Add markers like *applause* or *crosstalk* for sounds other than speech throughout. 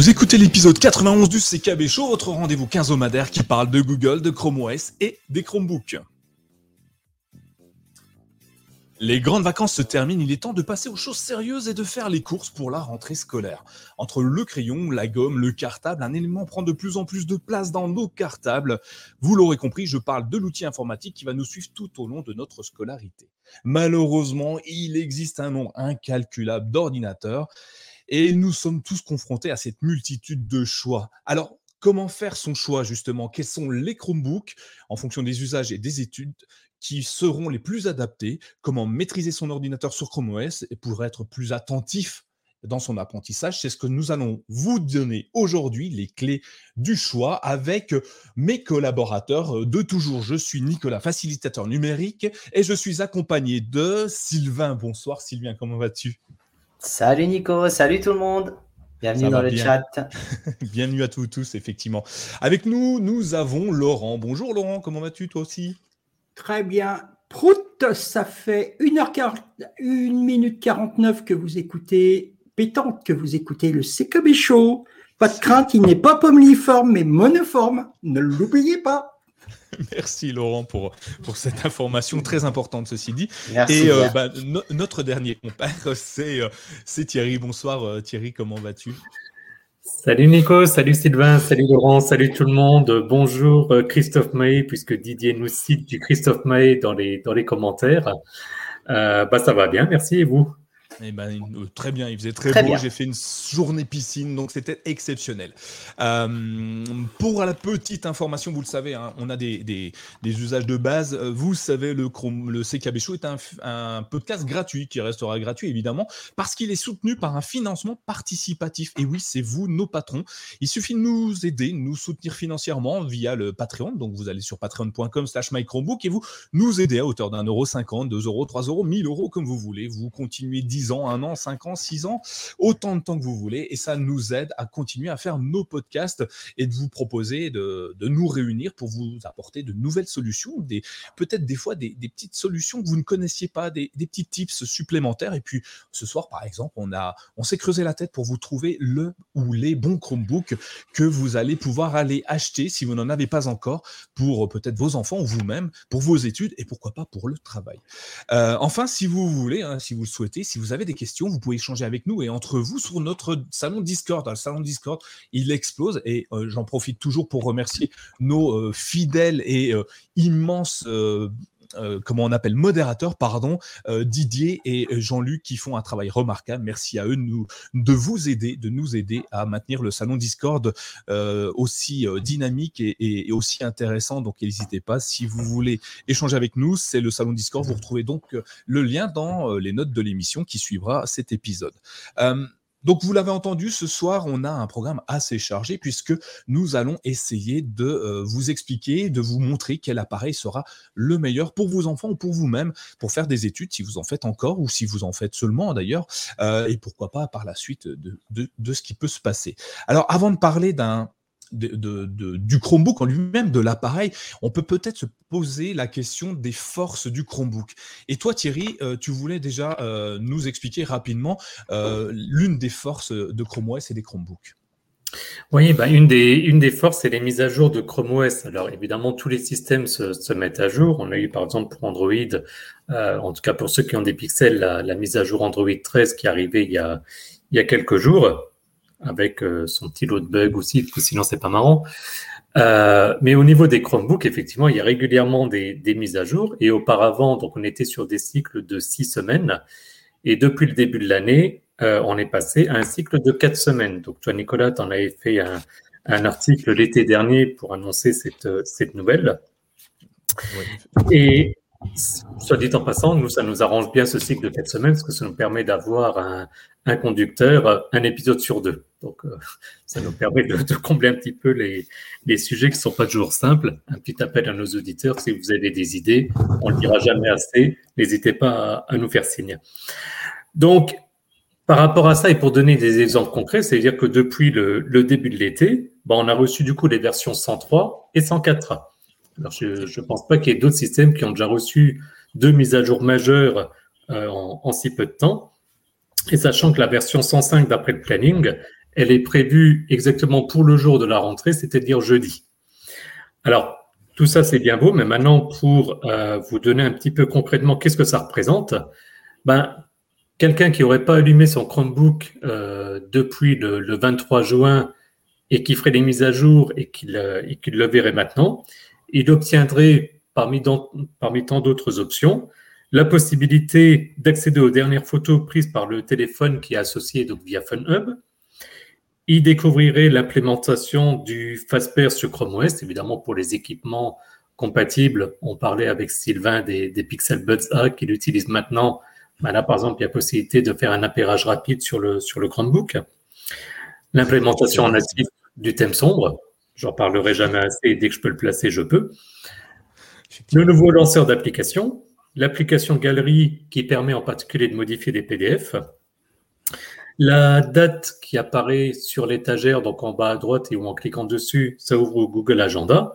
Vous écoutez l'épisode 91 du CKB Show, votre rendez-vous quinzomadaire qui parle de Google, de Chrome OS et des Chromebooks. Les grandes vacances se terminent, il est temps de passer aux choses sérieuses et de faire les courses pour la rentrée scolaire. Entre le crayon, la gomme, le cartable, un élément prend de plus en plus de place dans nos cartables. Vous l'aurez compris, je parle de l'outil informatique qui va nous suivre tout au long de notre scolarité. Malheureusement, il existe un nombre incalculable d'ordinateurs et nous sommes tous confrontés à cette multitude de choix. Alors, comment faire son choix justement? Quels sont les Chromebooks en fonction des usages et des études qui seront les plus adaptés? Comment maîtriser son ordinateur sur Chrome OS pour être plus attentif dans son apprentissage? C'est ce que nous allons vous donner aujourd'hui, les clés du choix avec mes collaborateurs de toujours. Je suis Nicolas, facilitateur numérique, et je suis accompagné de Sylvain. Bonsoir Sylvain, comment vas-tu? Salut Nico, salut tout le monde. Bienvenue dans le chat. *laughs* Bienvenue à tous, tous, effectivement. Avec nous, nous avons Laurent. Bonjour Laurent, comment vas-tu toi aussi? Très bien. Prout, ça fait 1h40, 1 minute 49 que vous écoutez, pétante que vous écoutez le CKB Show. Pas de crainte, il n'est pas pommiforme, mais monoforme. Ne l'oubliez pas. *laughs* Merci Laurent pour, pour cette information très importante, ceci dit. Et euh, bah, notre dernier compère, *laughs* c'est euh, Thierry. Bonsoir euh, Thierry, comment vas-tu? Salut Nico, salut Sylvain, salut Laurent, salut tout le monde. Bonjour Christophe Maé, puisque Didier nous cite du Christophe Maé dans les, dans les commentaires. bah, ça va bien, merci et vous? Eh ben, euh, très bien, il faisait très, beau. J'ai fait une journée piscine, donc c'était exceptionnel. Euh, pour la petite information, vous le savez, hein, on a des, des, usages de base. Euh, vous savez, le, Chrome, le CKB Show est un, un, podcast gratuit qui restera gratuit évidemment parce qu'il est soutenu par un financement participatif. Et oui, c'est vous, nos patrons. Il suffit de nous aider, nous soutenir financièrement via le Patreon. Donc vous allez sur patreon.com/slash microbook et vous nous aidez à hauteur d'un euro cinquante, deux euros, trois euros, mille euros comme vous voulez. Vous continuez 10 ans, un an, cinq ans, six ans, autant de temps que vous voulez. Et ça nous aide à continuer à faire nos podcasts et de vous proposer de, nous réunir pour vous apporter de nouvelles solutions, des, peut-être des fois des, petites solutions que vous ne connaissiez pas, des, petits tips supplémentaires. Et puis ce soir, par exemple, on, a, on s'est creusé la tête pour vous trouver le ou les bons Chromebooks que vous allez pouvoir aller acheter si vous n'en avez pas encore pour peut-être vos enfants ou vous-même, pour vos études et pourquoi pas pour le travail. Euh, enfin, si vous voulez, hein, si vous le souhaitez, si vous avez des questions, vous pouvez échanger avec nous et entre vous sur notre salon Discord. Le salon Discord, il explose et euh, j'en profite toujours pour remercier nos euh, fidèles et euh, comment on appelle, modérateurs, pardon, Didier et Jean-Luc qui font un travail remarquable. Merci à eux de, nous, de vous aider, de nous aider à maintenir le salon Discord aussi dynamique et, et, aussi intéressant. Donc n'hésitez pas, si vous voulez échanger avec nous, c'est le salon Discord. Vous retrouvez donc le lien dans les notes de l'émission qui suivra cet épisode. Donc, vous l'avez entendu, ce soir, on a un programme assez chargé puisque nous allons essayer de euh, vous expliquer, de vous montrer quel appareil sera le meilleur pour vos enfants ou pour vous-même, pour faire des études, si vous en faites encore ou si vous en faites seulement d'ailleurs, euh, et pourquoi pas par la suite de, de ce qui peut se passer. Alors, avant de parler d'un de, du Chromebook en lui-même, de l'appareil, on peut peut-être se poser la question des forces du Chromebook. Et toi, Thierry, euh, tu voulais déjà euh, nous expliquer rapidement euh, l'une des forces de Chrome OS et des Chromebooks. Oui, bah une, des, une des forces, c'est les mises à jour de Chrome OS. Alors évidemment, tous les systèmes se, mettent à jour. On a eu par exemple pour Android, en tout cas pour ceux qui ont des pixels, la, mise à jour Android 13 qui est arrivée il y a, il y a quelques jours avec euh, son petit lot de bugs aussi, parce que sinon c'est pas marrant. Euh, mais au niveau des Chromebooks, effectivement, il y a régulièrement des, des, mises à jour. Et auparavant, donc on était sur des cycles de six semaines. Et depuis le début de l'année, euh, on est passé à un cycle de quatre semaines. Donc toi, Nicolas, tu en avais fait un, un article l'été dernier pour annoncer cette, cette nouvelle. Et Soit dit en passant, nous, ça nous arrange bien ce cycle de quatre semaines parce que ça nous permet d'avoir un, conducteur, un épisode sur deux. Donc, euh, ça nous permet de, combler un petit peu les, les sujets qui ne sont pas toujours simples. Un petit appel à nos auditeurs, si vous avez des idées, on ne le dira jamais assez, n'hésitez pas à, à, nous faire signe. Donc, par rapport à ça, et pour donner des exemples concrets, c'est-à-dire que depuis le, le début de l'été, ben, on a reçu du coup les versions 103 et 104. Alors, je ne pense pas qu'il y ait d'autres systèmes qui ont déjà reçu deux mises à jour majeures euh, en, si peu de temps. Et sachant que la version 105 d'après le planning, elle est prévue exactement pour le jour de la rentrée, c'est-à-dire jeudi. Alors, tout ça, c'est bien beau, mais maintenant, pour euh, vous donner un petit peu concrètement qu'est-ce que ça représente, ben, quelqu'un qui n'aurait pas allumé son Chromebook euh, depuis le, 23 juin et qui ferait des mises à jour et qui le, verrait maintenant, il obtiendrait parmi, tant d'autres options la possibilité d'accéder aux dernières photos prises par le téléphone qui est associé via FunHub. Il découvrirait l'implémentation du Fastpair sur Chrome OS, évidemment pour les équipements compatibles. On parlait avec Sylvain des, Pixel Buds A qu'il utilise maintenant. Ben là, par exemple, il y a possibilité de faire un appairage rapide sur le, sur le Chromebook. L'implémentation en natif du thème sombre. J'en parlerai jamais assez. Dès que je peux le placer, je peux. Le nouveau lanceur d'application, l'application Galerie qui permet en particulier de modifier des PDF, la date qui apparaît sur l'étagère, donc en bas à droite et où en cliquant dessus, ça ouvre Google Agenda.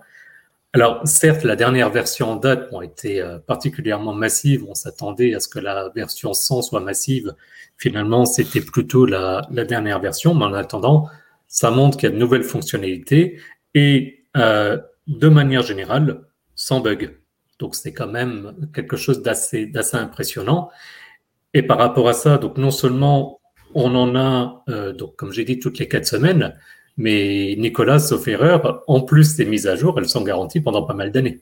Alors, certes, la dernière version en date a été euh, particulièrement massive. On s'attendait à ce que la version 100 soit massive. Finalement, c'était plutôt la, dernière version. Mais en attendant, ça montre qu'il y a de nouvelles fonctionnalités et euh, de manière générale, sans bug. Donc c'est quand même quelque chose d'assez impressionnant. Et par rapport à ça, donc non seulement on en a, euh, donc comme j'ai dit, toutes les quatre semaines, mais Nicolas, sauf erreur, en plus des mises à jour, elles sont garanties pendant pas mal d'années.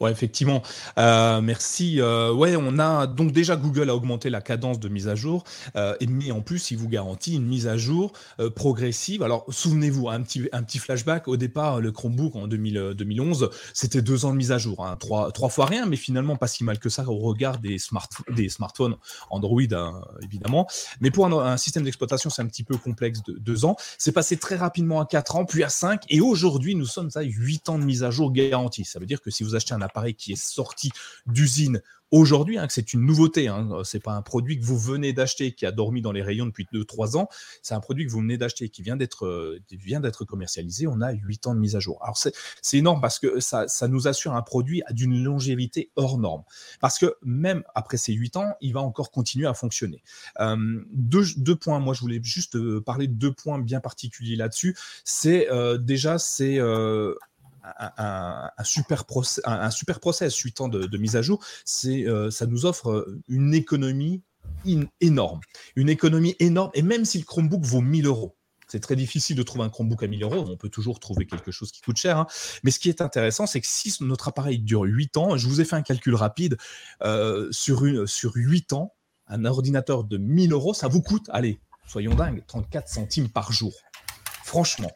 Ouais, effectivement. Euh, merci. Euh, ouais, on a donc déjà Google a augmenté la cadence de mise à jour, euh, et mais en plus, il vous garantit une mise à jour progressive. Alors, souvenez-vous, un petit, un petit flashback. Au départ, le Chromebook en 2011, c'était deux ans de mise à jour, hein. trois, trois fois rien, mais finalement pas si mal que ça au regard des, smart, des smartphones Android, hein, évidemment. Mais pour un, système d'exploitation, c'est un petit peu complexe de deux ans. C'est passé très rapidement à quatre ans, puis à cinq, et aujourd'hui, nous sommes à huit ans de mise à jour garantie. Ça veut dire que si vous achetez un appareil qui est sorti d'usine aujourd'hui, hein, c'est une nouveauté. Hein, c'est pas un produit que vous venez d'acheter qui a dormi dans les rayons depuis 2-3 ans. C'est un produit que vous venez d'acheter qui vient d'être euh, commercialisé. On a 8 ans de mise à jour. Alors c'est énorme parce que ça, nous assure un produit d'une longévité hors norme. Parce que même après ces 8 ans, il va encore continuer à fonctionner. Euh, deux, points. Moi, je voulais juste euh, parler de deux points bien particuliers là-dessus. C'est déjà c'est un, super process, un, super process suite de, de mise à jour, euh, ça nous offre euh, une économie énorme. Une économie énorme, et même si le Chromebook vaut 1000 euros, c'est très difficile de trouver un Chromebook à 1000 euros. On peut toujours trouver quelque chose qui coûte cher. Hein. Mais ce qui est intéressant, c'est que si notre appareil dure 8 ans, je vous ai fait un calcul rapide, euh, sur, une, sur 8 ans, un ordinateur de 1000 euros, ça vous coûte, allez, soyons dingues, 34 centimes par jour. Franchement,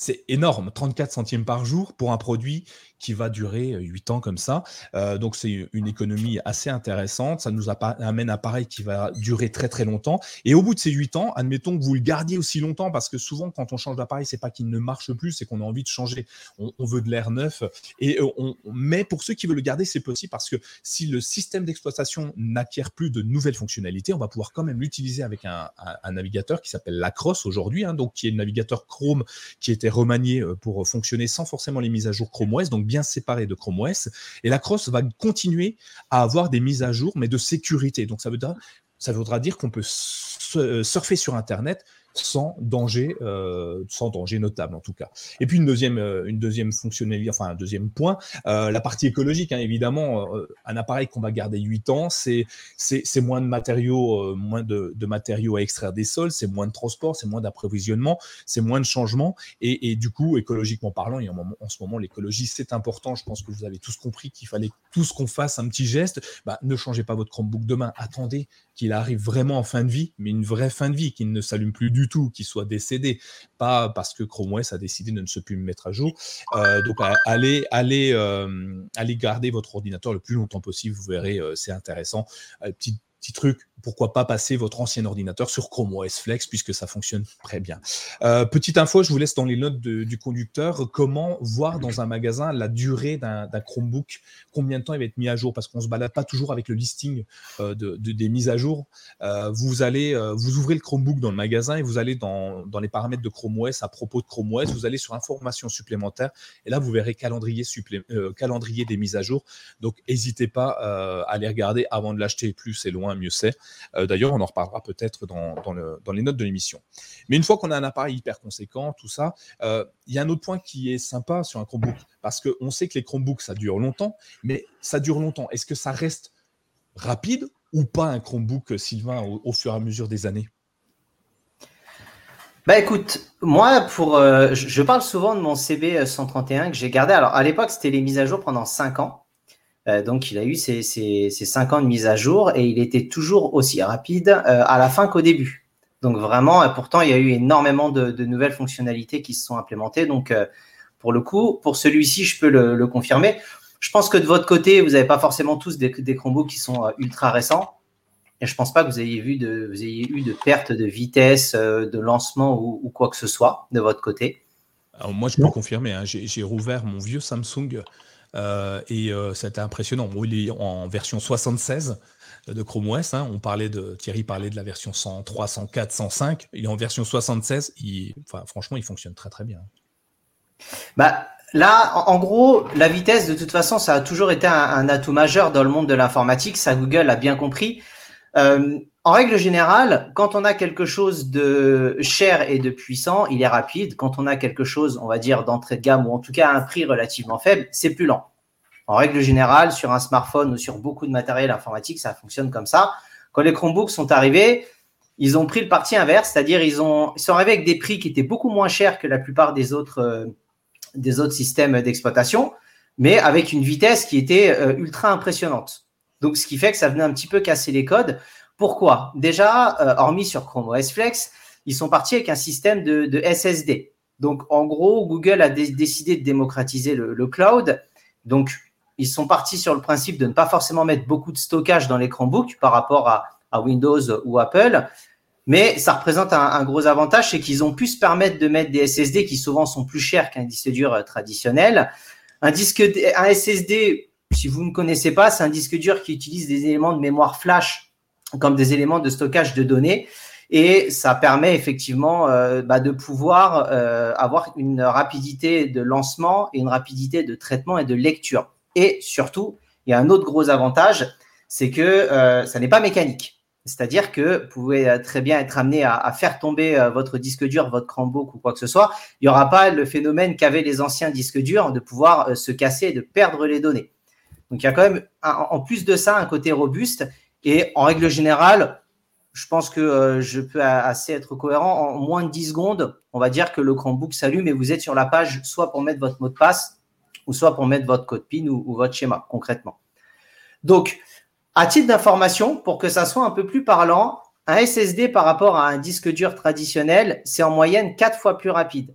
c'est énorme, 34 centimes par jour pour un produit qui va durer 8 ans comme ça. Euh, donc c'est une économie assez intéressante. Ça nous amène un appareil qui va durer très très longtemps. Et au bout de ces 8 ans, admettons que vous le gardiez aussi longtemps, parce que souvent quand on change d'appareil, c'est pas qu'il ne marche plus, c'est qu'on a envie de changer. On, veut de l'air neuf. Et on, mais pour ceux qui veulent le garder, c'est possible parce que si le système d'exploitation n'acquiert plus de nouvelles fonctionnalités, on va pouvoir quand même l'utiliser avec un, navigateur qui s'appelle Lacrosse aujourd'hui, hein, donc qui est le navigateur Chrome qui était remanié euh, pour fonctionner sans forcément les mises à jour Chrome OS. Donc séparé de Chrome OS. Et la Cross va continuer à avoir des mises à jour, mais de sécurité. Donc ça voudra, ça voudra dire qu'on peut surfer sur Internet sans danger, euh, sans danger notable en tout cas. Et puis une deuxième, euh, une deuxième fonctionnalité, enfin un deuxième point, euh, la partie écologique. Hein, évidemment, un appareil qu'on va garder 8 ans, c'est moins de matériaux, moins de, matériaux à extraire des sols, c'est moins de transport, c'est moins d'approvisionnement, c'est moins de changements. Et, du coup, écologiquement parlant, en, en ce moment, l'écologie c'est important. Je pense que vous avez tous compris qu'il fallait tous qu'on fasse un petit geste. Bah, ne changez pas votre Chromebook demain. Attendez qu'il arrive vraiment en fin de vie, mais une vraie fin de vie, qu'il ne s'allume plus du tout, qu'il soit décédé, pas parce que Chrome OS a décidé de ne se plus mettre à jour. Euh, donc allez, allez, euh, allez garder votre ordinateur le plus longtemps possible, vous verrez, euh, c'est intéressant. Petit truc, pourquoi pas passer votre ancien ordinateur sur Chrome OS Flex puisque ça fonctionne très bien. Euh, petite info, je vous laisse dans les notes du conducteur comment voir dans un magasin la durée d'un Chromebook, combien de temps il va être mis à jour? Parce qu'on ne se balade pas toujours avec le listing euh, de, des mises à jour. Euh, vous allez, vous ouvrez le Chromebook dans le magasin et vous allez dans, les paramètres de Chrome OS à propos de Chrome OS, vous allez sur informations supplémentaires et là vous verrez calendrier, calendrier des mises à jour. Donc n'hésitez pas à les regarder avant de l'acheter. Plus c'est loin mieux c'est. D'ailleurs, on en reparlera peut-être dans, dans, les notes de l'émission. Mais une fois qu'on a un appareil hyper conséquent, tout ça, il y a un autre point qui est sympa sur un Chromebook, parce qu'on sait que les Chromebooks, ça dure longtemps, mais ça dure longtemps. Est-ce que ça reste rapide ou pas un Chromebook, Sylvain, au fur et à mesure des années? Bah écoute, moi, pour, euh, je parle souvent de mon CB 131 que j'ai gardé. Alors à l'époque, c'était les mises à jour pendant 5 ans. Euh, donc il a eu ces, ces, 5 ans de mise à jour et il était toujours aussi rapide euh, à la fin qu'au début. Donc vraiment, pourtant, il y a eu énormément de, nouvelles fonctionnalités qui se sont implémentées. Donc pour le coup, pour celui-ci, je peux le, confirmer. Je pense que de votre côté, vous n'avez pas forcément tous des, des Chromebooks qui sont ultra récents. Et je pense pas que vous ayez, vu de, vous ayez eu de perte de vitesse, euh, de lancement ou, quoi que ce soit de votre côté. Alors moi, je peux confirmer. Hein, j'ai rouvert mon vieux Samsung euh, et euh, c'était impressionnant. il est en version 76 de Chrome OS. Hein. On parlait de Thierry parlait de la version 103, 104, 105. Il est en version 76. Il, enfin, franchement, il fonctionne très très bien. Bah, Là, en gros, la vitesse, de toute façon, ça a toujours été un, atout majeur dans le monde de l'informatique. Ça, Google a bien compris. Euh, en règle générale, quand on a quelque chose de cher et de puissant, il est rapide. Quand on a quelque chose, on va dire, d'entrée de gamme ou en tout cas un prix relativement faible, c'est plus lent. En règle générale, sur un smartphone ou sur beaucoup de matériel informatique, ça fonctionne comme ça. Quand les Chromebooks sont arrivés, ils ont pris le parti inverse, c'est-à-dire ils, ont, ils sont arrivés avec des prix qui étaient beaucoup moins chers que la plupart des autres, euh, systèmes d'exploitation, mais avec une vitesse qui était euh, ultra impressionnante. Donc, ce qui fait que ça venait un petit peu casser les codes. Pourquoi? Déjà, euh, hormis sur Chrome OS Flex, ils sont partis avec un système de, SSD. Donc, en gros, Google a décidé de démocratiser le, cloud. Donc, ils sont partis sur le principe de ne pas forcément mettre beaucoup de stockage dans les Chromebooks par rapport à, Windows ou Apple. Mais ça représente un, gros avantage, c'est qu'ils ont pu se permettre de mettre des SSD qui souvent sont plus chers qu'un disque dur euh, traditionnel. Un un SSD si vous ne connaissez pas, c'est un disque dur qui utilise des éléments de mémoire flash comme des éléments de stockage de données. Et ça permet effectivement euh, bah, de pouvoir euh, avoir une rapidité de lancement et une rapidité de traitement et de lecture. Et surtout, il y a un autre gros avantage, c'est que euh, ça n'est pas mécanique. C'est-à-dire que vous pouvez très bien être amené à, faire tomber votre disque dur, votre Chromebook ou quoi que ce soit. Il n'y aura pas le phénomène qu'avaient les anciens disques durs de pouvoir se casser et de perdre les données. Donc il y a quand même, en plus de ça, un côté robuste. Et en règle générale, je pense que euh, je peux assez être cohérent. En moins de 10 secondes, on va dire que le Chromebook s'allume et vous êtes sur la page soit pour mettre votre mot de passe ou soit pour mettre votre code PIN ou, votre schéma concrètement. Donc, à titre d'information, pour que ça soit un peu plus parlant, un SSD par rapport à un disque dur traditionnel, c'est en moyenne 4 fois plus rapide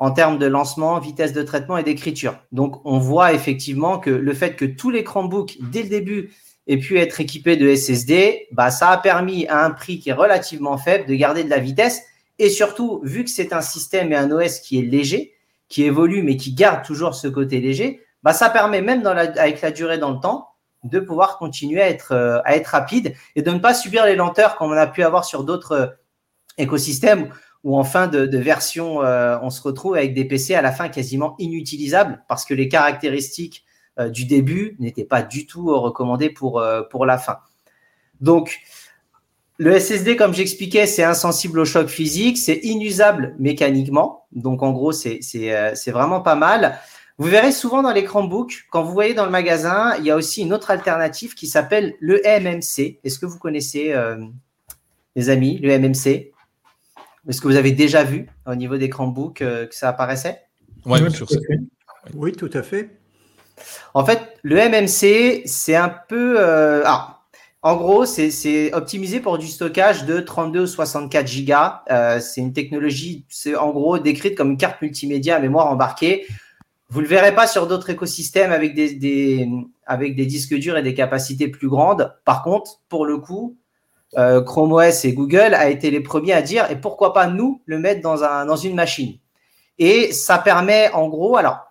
en termes de lancement, vitesse de traitement et d'écriture. Donc, on voit effectivement que le fait que tous les Chromebooks, dès le début, aient pu être équipés de SSD, bah, ça a permis à un prix qui est relativement faible de garder de la vitesse. Et surtout, vu que c'est un système et un OS qui est léger, qui évolue, mais qui garde toujours ce côté léger, bah, ça permet même avec la durée dans le temps de pouvoir continuer à être, euh, rapide et de ne pas subir les lenteurs comme on a pu avoir sur d'autres euh, écosystèmes ou en fin de, version, euh, on se retrouve avec des PC à la fin quasiment inutilisables parce que les caractéristiques du début n'étaient pas du tout recommandées pour, euh, pour la fin. Donc, le SSD, comme j'expliquais, c'est insensible au choc physique, c'est inusable mécaniquement. Donc, en gros, c'est vraiment pas mal. Vous verrez souvent dans les Chromebooks, quand vous voyez dans le magasin, il y a aussi une autre alternative qui s'appelle le MMC. Est-ce que vous connaissez, les amis, le MMC est-ce que vous avez déjà vu au niveau des Chromebooks euh, que ça apparaissait? Oui, Oui, tout à fait. En fait, le MMC, c'est un peu. Euh, en gros, c'est optimisé pour du stockage de 32 ou 64 gigas. Euh, c'est une technologie, c'est en gros décrite comme une carte multimédia à mémoire embarquée. Vous ne le verrez pas sur d'autres écosystèmes avec des, disques durs et des capacités plus grandes. Par contre, pour le coup, euh, Chrome OS et Google a été les premiers à dire et pourquoi pas nous le mettre dans, dans une machine? Et ça permet en gros, alors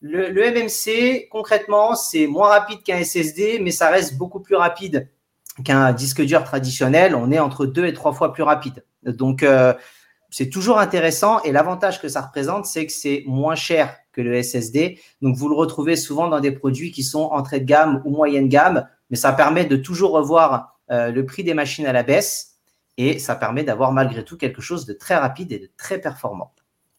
le, MMC concrètement c'est moins rapide qu'un SSD, mais ça reste beaucoup plus rapide qu'un disque dur traditionnel. On est entre deux et trois fois plus rapide. Donc euh, c'est toujours intéressant et l'avantage que ça représente, c'est que c'est moins cher que le SSD. Donc vous le retrouvez souvent dans des produits qui sont entrée de gamme ou moyenne gamme mais ça permet de toujours revoir le prix des machines à la baisse et ça permet d'avoir malgré tout quelque chose de très rapide et de très performant.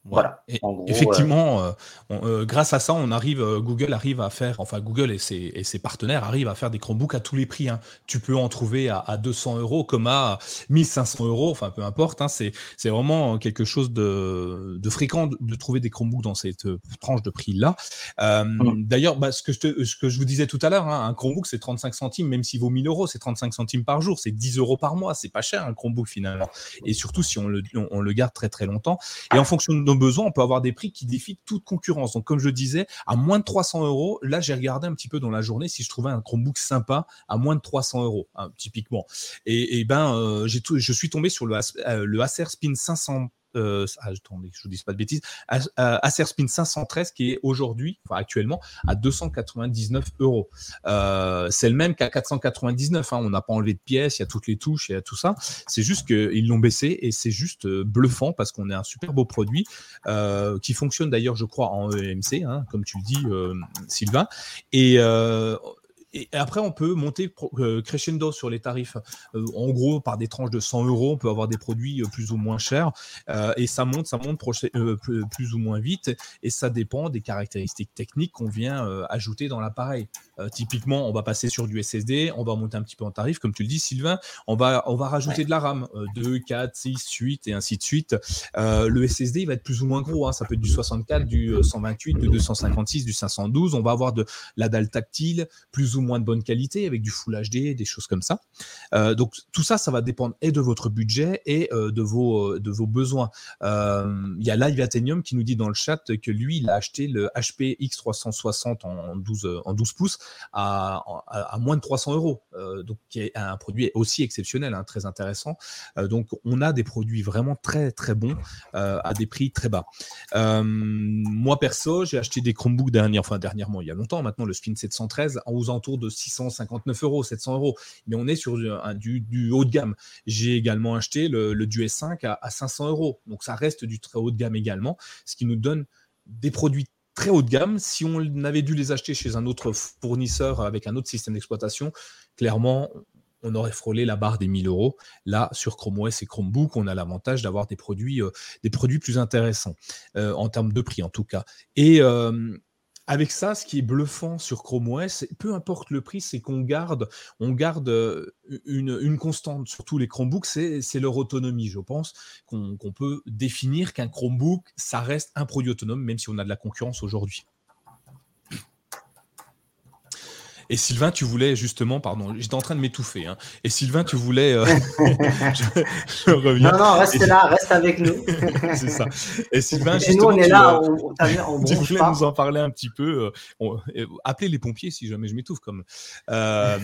Voilà. effectivement, euh, euh, grâce à ça, on arrive, euh, Google arrive à faire, enfin Google et ses, et ses, partenaires arrivent à faire des Chromebooks à tous les prix. Hein. Tu peux en trouver à, 200 euros comme à 1500 euros, enfin peu importe. Hein. c'est vraiment quelque chose de, de fréquent de, trouver des Chromebooks dans cette tranche de prix là. Mmh. D'ailleurs, bah, ce, que je ce que je vous disais tout à l'heure, hein, un Chromebook c'est 35 centimes, même s'il vaut 1000 euros, c'est 35 centimes par jour, c'est 10 euros par mois, c'est pas cher un Chromebook finalement. Et surtout si on le, on, le garde très très longtemps. Et en fonction de nos besoins, on peut avoir des prix qui défient toute concurrence. Donc, comme je disais, à moins de 300 euros, là, j'ai regardé un petit peu dans la journée si je trouvais un Chromebook sympa à moins de 300 euros, hein, typiquement. Et, ben, euh, j'ai je suis tombé sur le, euh, le Acer Spin 500 euh, ah, attendez, je vous dis pas de bêtises, Acer Spin 513 qui est aujourd'hui, enfin actuellement, à 299 euros. Euh, c'est le même qu'à 499. Hein. on n'a pas enlevé de pièces, il y a toutes les touches, il y a tout ça. C'est juste qu'ils l'ont baissé et c'est juste euh, bluffant parce qu'on est un super beau produit euh, qui fonctionne d'ailleurs, je crois, en EMC, hein, comme tu le dis, Sylvain. Et et après, on peut monter euh, crescendo sur les tarifs. Euh, en gros, par des tranches de 100 euros, on peut avoir des produits euh, plus ou moins chers. et ça monte, ça monte plus ou moins vite. Et ça dépend des caractéristiques techniques qu'on vient ajouter dans l'appareil. typiquement, on va passer sur du SSD, on va monter un petit peu en tarif, comme tu le dis, Sylvain. On va, on va rajouter de la RAM, 2, 4, 6, 8 et ainsi de suite. le SSD, il va être plus ou moins gros. Hein. Ça peut être du 64, du 128, du 256, du 512. On va avoir de la dalle tactile, plus ou moins de bonne qualité avec du Full HD, des choses comme ça. Euh, donc tout ça, ça va dépendre et de votre budget et euh, de, vos, euh, de vos besoins. Il y a Live Athenium qui nous dit dans le chat que lui, il a acheté le HP X360 en 12, en 12 pouces à, à, moins de 300 euros. donc qui est un produit aussi exceptionnel, hein, très intéressant. donc on a des produits vraiment très très bons à des prix très bas. moi perso, j'ai acheté des Chromebooks dernièrement, enfin dernièrement, il y a longtemps maintenant, le Spin 713 en aux de 659 euros, 700 euros. Mais on est sur du, du, haut de gamme. J'ai également acheté le, du S5 à, à 500 euros. Donc ça reste du très haut de gamme également, ce qui nous donne des produits très haut de gamme. Si on avait dû les acheter chez un autre fournisseur avec un autre système d'exploitation, clairement, on aurait frôlé la barre des 1000 euros. Là, sur Chrome OS et Chromebook, on a l'avantage d'avoir des produits, euh, des produits plus intéressants euh, en termes de prix en tout cas. Et euh, avec ça, ce qui est bluffant sur Chrome OS, peu importe le prix, c'est qu'on garde, on garde euh, une, constante sur tous les Chromebooks, c'est leur autonomie. Je pense qu'on peut définir qu'un Chromebook, ça reste un produit autonome, même si on a de la concurrence aujourd'hui. Et Sylvain, tu voulais justement, pardon, j'étais en train de m'étouffer. Hein. Et Sylvain, tu voulais. Euh, *laughs* je, reviens. Non, non, reste là, reste avec nous. *laughs* c'est ça. Et Sylvain, justement, nous, on est là, on, on, *laughs* tu voulais nous en parler un petit peu. Euh, appelez les pompiers si jamais je m'étouffe. Comme euh,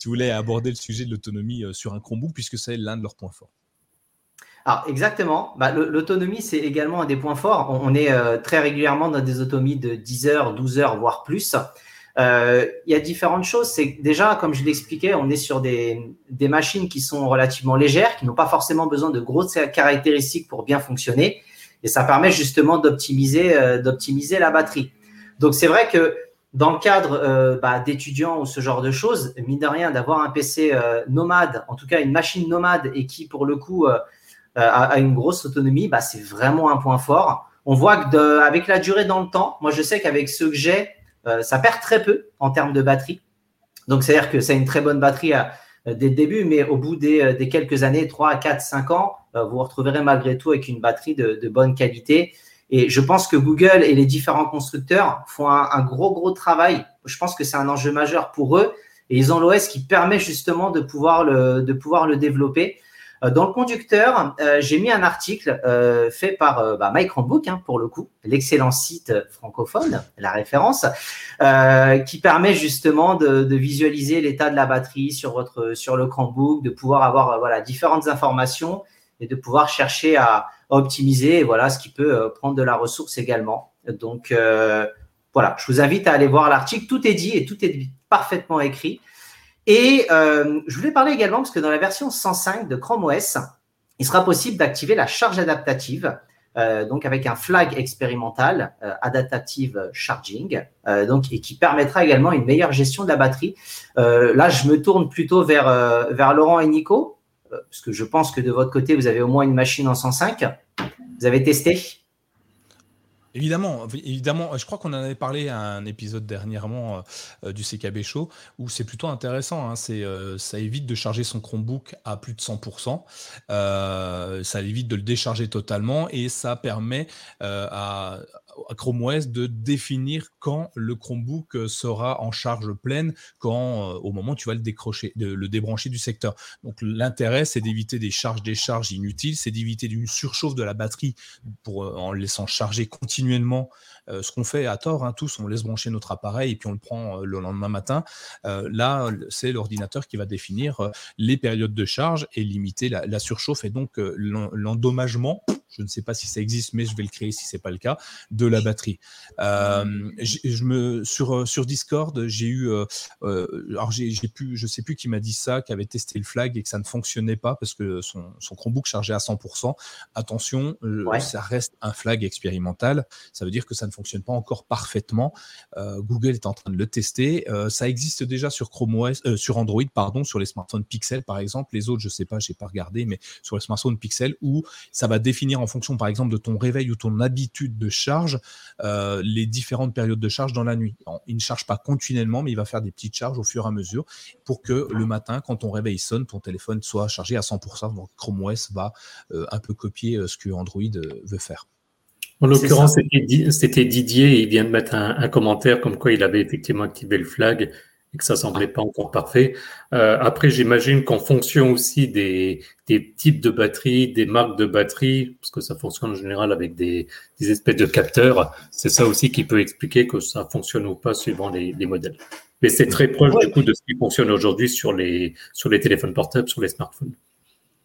tu voulais aborder le sujet de l'autonomie sur un Chromebook puisque c'est l'un de leurs points forts. Alors exactement, bah, l'autonomie c'est également un des points forts. On, est très régulièrement dans des autonomies de 10 heures, 12 heures, voire plus. Euh, il y a différentes choses. C'est déjà, comme je l'expliquais, on est sur des, machines qui sont relativement légères, qui n'ont pas forcément besoin de grosses caractéristiques pour bien fonctionner, et ça permet justement d'optimiser euh, la batterie. Donc c'est vrai que dans le cadre euh, bah, d'étudiants ou ce genre de choses, mine de rien, d'avoir un PC nomade, en tout cas une machine nomade et qui pour le coup a, une grosse autonomie, bah, c'est vraiment un point fort. On voit que avec la durée dans le temps, moi je sais qu'avec ceux que j'ai, ça perd très peu en termes de batterie. Donc, c'est-à-dire que c'est une très bonne batterie à, euh, dès le début, mais au bout des, euh, quelques années, 3, 4, 5 ans, vous retrouverez malgré tout avec une batterie de, bonne qualité. Et je pense que Google et les différents constructeurs font un, gros, gros travail. Je pense que c'est un enjeu majeur pour eux. Et ils ont l'OS qui permet justement de pouvoir le développer. Euh, dans le conducteur, euh, j'ai mis un article euh, fait par bah, Mike hein, pour le coup, l'excellent site francophone, la référence, qui permet justement de, de visualiser l'état de la batterie sur votre sur le Chromebook, de pouvoir avoir voilà différentes informations et de pouvoir chercher à, optimiser voilà ce qui peut prendre de la ressource également. Donc voilà, je vous invite à aller voir l'article. Tout est dit et tout est parfaitement écrit. Et euh, je voulais parler également parce que dans la version 105 de Chrome OS, il sera possible d'activer la charge adaptative donc avec un flag expérimental adaptative charging, donc et qui permettra également une meilleure gestion de la batterie. là, je me tourne plutôt vers vers Laurent et Nico, parce que je pense que de votre côté, vous avez au moins une machine en 105. Vous avez testé? Évidemment, évidemment, je crois qu'on en avait parlé à un épisode dernièrement euh, du CKB Show où c'est plutôt intéressant. Hein, euh, ça évite de charger son Chromebook à plus de 100%. Euh, ça évite de le décharger totalement et ça permet à, à Chrome OS de définir quand le Chromebook euh, sera en charge pleine, quand euh, au moment où tu vas le décrocher, le débrancher du secteur. Donc l'intérêt, c'est d'éviter des charges décharges inutiles, c'est d'éviter une surchauffe de la batterie pour, euh, en laissant charger continuellement ce qu'on fait à tort, hein, tous, on laisse brancher notre appareil et puis on le prend le lendemain matin. là, c'est l'ordinateur qui va définir les périodes de charge et limiter la, la surchauffe et donc l'endommagement je ne sais pas si ça existe, mais je vais le créer si c'est pas le cas, de la batterie. Euh, je me sur euh, sur Discord, j'ai eu, euh, alors j'ai pu, je sais plus qui m'a dit ça, qui avait testé le flag et que ça ne fonctionnait pas parce que son, son Chromebook chargeait à 100%. Attention, ça reste un flag expérimental. Ça veut dire que ça ne fonctionne pas encore parfaitement. Google est en train de le tester. ça existe déjà sur Chrome OS, sur Android, pardon, sur les smartphones Pixel par exemple. Les autres, je sais pas, j'ai pas regardé, mais sur les smartphones Pixel où ça va définir en fonction, par exemple, de ton réveil ou ton habitude de charge, euh, les différentes périodes de charge dans la nuit. Il ne charge pas continuellement, mais il va faire des petites charges au fur et à mesure pour que le matin, quand ton réveil sonne, ton téléphone soit chargé à 100%. Donc Chrome OS va euh, un peu copier euh, ce que Android veut faire. En l'occurrence, c'était Didier, il vient de mettre un, commentaire comme quoi il avait effectivement activé le flag que ça semblait pas encore parfait. Euh, après, j'imagine qu'en fonction aussi des, des, types de batteries, des marques de batteries, parce que ça fonctionne en général avec des, des espèces de capteurs, c'est ça aussi qui peut expliquer que ça fonctionne ou pas suivant les, les modèles. Mais c'est très proche du coup de ce qui fonctionne aujourd'hui sur les, sur les téléphones portables, sur les smartphones.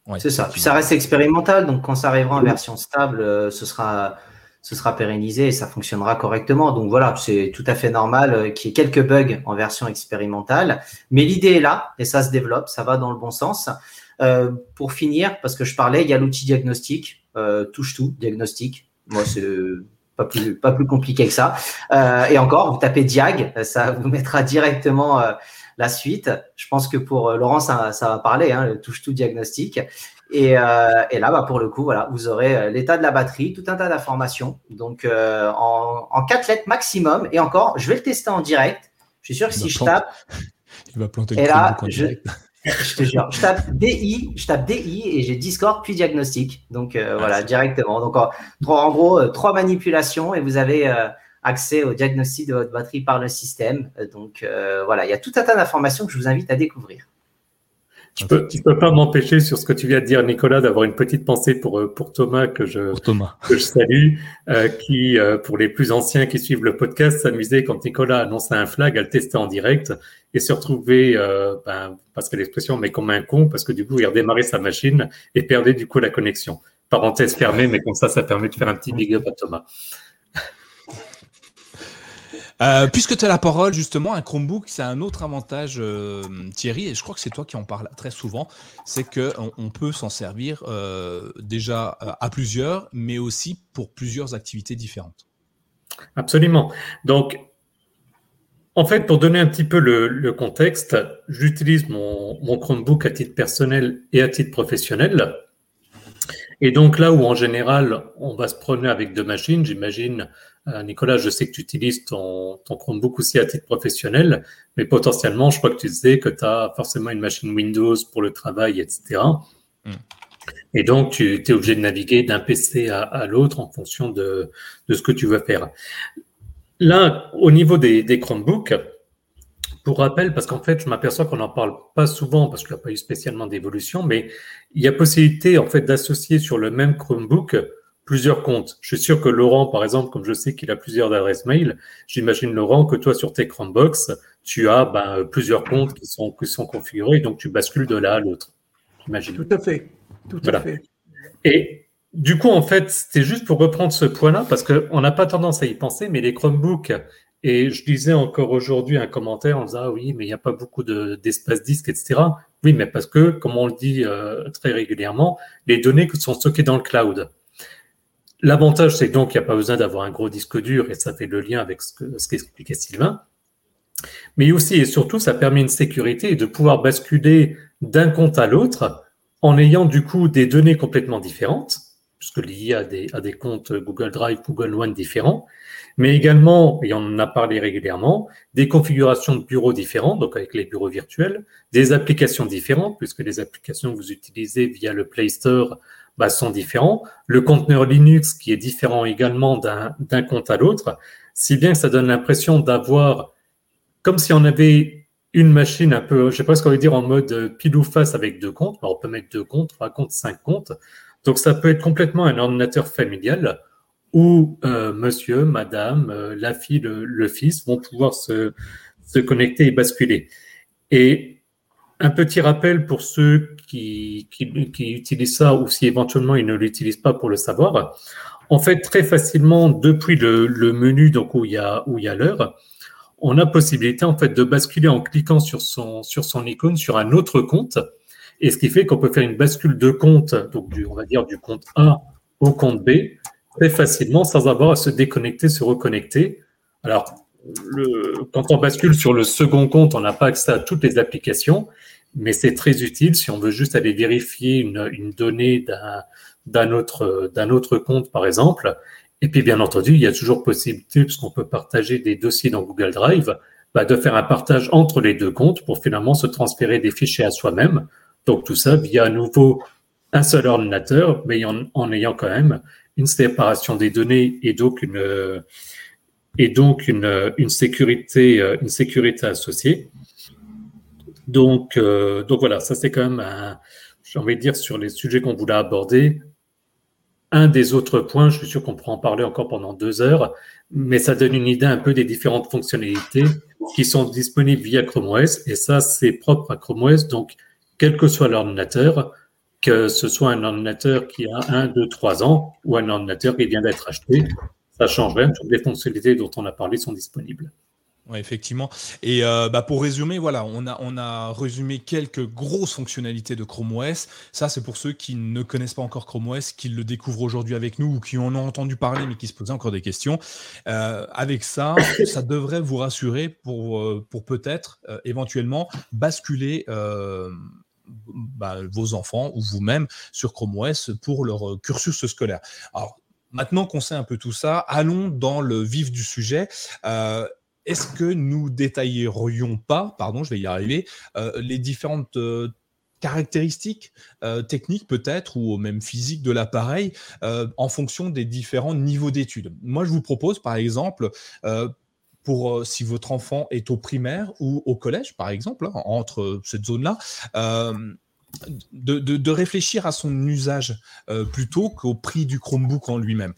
Ouais, c'est ça. Puis ça reste expérimental, donc quand ça arrivera en version stable, euh, ce sera ce sera pérennisé et ça fonctionnera correctement. Donc voilà, c'est tout à fait normal euh, qu'il y ait quelques bugs en version expérimentale. Mais l'idée est là et ça se développe, ça va dans le bon sens. Euh, pour finir, parce que je parlais, il y a l'outil diagnostic, euh, touche tout, diagnostic. Moi, c'est pas plus, pas plus compliqué que ça. Euh, et encore, vous tapez diag, ça vous mettra directement euh, la suite. Je pense que pour Laurent, ça, ça va parler, hein, touche tout diagnostic. Euh, et, là, bah, pour le coup, voilà, vous aurez euh, l'état de la batterie, tout un tas d'informations. Donc, euh, en, en 4 lettres maximum. Et encore, je vais le tester en direct. Je suis sûr que si je tape. *laughs* Il va planter le et là, je, *laughs* je te jure, je tape DI, je tape DI et j'ai Discord puis diagnostic. Donc, ah, voilà, directement. Donc, en, en, gros, trois manipulations et vous avez accès au diagnostic de votre batterie par le système. Donc, voilà, il y a tout un tas d'informations que je vous invite à découvrir. Tu peux, peux pas m'empêcher sur ce que tu viens de dire, Nicolas, d'avoir une petite pensée pour, euh, pour Thomas que je, Thomas. Que je salue, euh, qui, euh, pour les plus anciens qui suivent le podcast, s'amusait quand Nicolas annonçait un flag à le tester en direct et se retrouvait, euh, ben, parce que l'expression, mais comme un con, parce que du coup, il redémarrait sa machine et perdait du coup la connexion. Parenthèse fermée, mais comme ça, ça permet de faire un petit big up à Thomas. Euh, puisque tu as la parole, justement, un Chromebook, c'est un autre avantage, euh, Thierry, et je crois que c'est toi qui en parles très souvent, c'est qu'on on peut s'en servir euh, déjà à plusieurs, mais aussi pour plusieurs activités différentes. Absolument. Donc, en fait, pour donner un petit peu le, contexte, j'utilise mon, Chromebook à titre personnel et à titre professionnel. Et donc là où en général on va se promener avec deux machines, j'imagine Nicolas, je sais que tu utilises ton, ton Chromebook aussi à titre professionnel, mais potentiellement, je crois que tu disais que tu as forcément une machine Windows pour le travail, etc. Mm. Et donc, tu es obligé de naviguer d'un PC à, l'autre en fonction de, de, ce que tu veux faire. Là, au niveau des, des Chromebooks, pour rappel, parce qu'en fait, je m'aperçois qu'on n'en parle pas souvent parce qu'il n'y a pas eu spécialement d'évolution, mais il y a possibilité en fait d'associer sur le même Chromebook plusieurs comptes. Je suis sûr que Laurent, par exemple, comme je sais qu'il a plusieurs adresses mail, j'imagine Laurent que toi sur tes Chromebox, tu as ben, plusieurs comptes qui sont, qui sont configurés, donc tu bascules de l'un à l'autre. J'imagine. Tout à fait. Tout à fait. Et du coup, en fait, c'était juste pour reprendre ce point-là, parce qu'on n'a pas tendance à y penser, mais les Chromebooks, et je disais encore aujourd'hui un commentaire en disant, ah oui, mais il n'y a pas beaucoup d'espace disque, etc. Oui, mais parce que, comme on le dit euh, très régulièrement, les données sont stockées dans le cloud L'avantage, c'est donc qu'il n'y a pas besoin d'avoir un gros disque dur et ça fait le lien avec ce qu'expliquait ce Sylvain. Mais aussi et surtout, ça permet une sécurité et de pouvoir basculer d'un compte à l'autre en ayant du coup des données complètement différentes, puisque liées à des, à des comptes Google Drive, Google One différents, mais également, et on en a parlé régulièrement, des configurations de bureaux différentes, donc avec les bureaux virtuels, des applications différentes, puisque les applications que vous utilisez via le Play Store bah, sont différents, le conteneur Linux qui est différent également d'un compte à l'autre, si bien que ça donne l'impression d'avoir, comme si on avait une machine un peu, je sais pas ce qu'on veut dire, en mode pile ou face avec deux comptes. Alors, on peut mettre deux comptes, trois comptes, cinq comptes. Donc, ça peut être complètement un ordinateur familial où euh, monsieur, madame, euh, la fille, le, fils vont pouvoir se, se connecter et basculer. Et un petit rappel pour ceux qui, qui, qui utilisent ça ou si éventuellement ils ne l'utilisent pas pour le savoir. En fait, très facilement, depuis le, menu donc où il y a où il y a l'heure, on a possibilité en fait de basculer en cliquant sur son sur son icône sur un autre compte. Et ce qui fait qu'on peut faire une bascule de compte, donc on va dire du compte A au compte B, très facilement sans avoir à se déconnecter, se reconnecter. Alors, quand on bascule sur le second compte, on n'a pas accès à toutes les applications, mais c'est très utile si on veut juste aller vérifier une, une donnée d'un autre, d'un autre compte, par exemple. Et puis, bien entendu, il y a toujours possibilité, puisqu'on peut partager des dossiers dans Google Drive, bah, de faire un partage entre les deux comptes pour finalement se transférer des fichiers à soi-même. Donc, tout ça via à nouveau un seul ordinateur, mais en, en ayant quand même une séparation des données et donc une, et donc une, une, sécurité, une sécurité associée. Donc, euh, donc voilà, ça c'est quand même, j'ai envie de dire, sur les sujets qu'on voulait aborder, un des autres points, je suis sûr qu'on pourra en parler encore pendant deux heures, mais ça donne une idée un peu des différentes fonctionnalités qui sont disponibles via Chrome OS, et ça c'est propre à Chrome OS, donc quel que soit l'ordinateur, que ce soit un ordinateur qui a un, deux, trois ans ou un ordinateur qui vient d'être acheté, ça change rien, toutes les fonctionnalités dont on a parlé sont disponibles. Effectivement. Et euh, bah, pour résumer, voilà, on a, on a résumé quelques grosses fonctionnalités de Chrome OS. Ça, c'est pour ceux qui ne connaissent pas encore Chrome OS, qui le découvrent aujourd'hui avec nous ou qui en ont entendu parler mais qui se posaient encore des questions. Euh, avec ça, ça devrait vous rassurer pour, euh, pour peut-être éventuellement basculer bah, vos enfants ou vous-même sur Chrome OS pour leur cursus scolaire. Alors, maintenant qu'on sait un peu tout ça, allons dans le vif du sujet. Est-ce que nous détaillerions pas, pardon, je vais y arriver, euh, les différentes euh, caractéristiques euh, techniques peut-être ou même physiques de l'appareil en fonction des différents niveaux d'études? Moi, je vous propose par exemple pour si votre enfant est au primaire ou au collège, par exemple, hein, entre cette zone-là, de, de, réfléchir à son usage plutôt qu'au prix du Chromebook en lui-même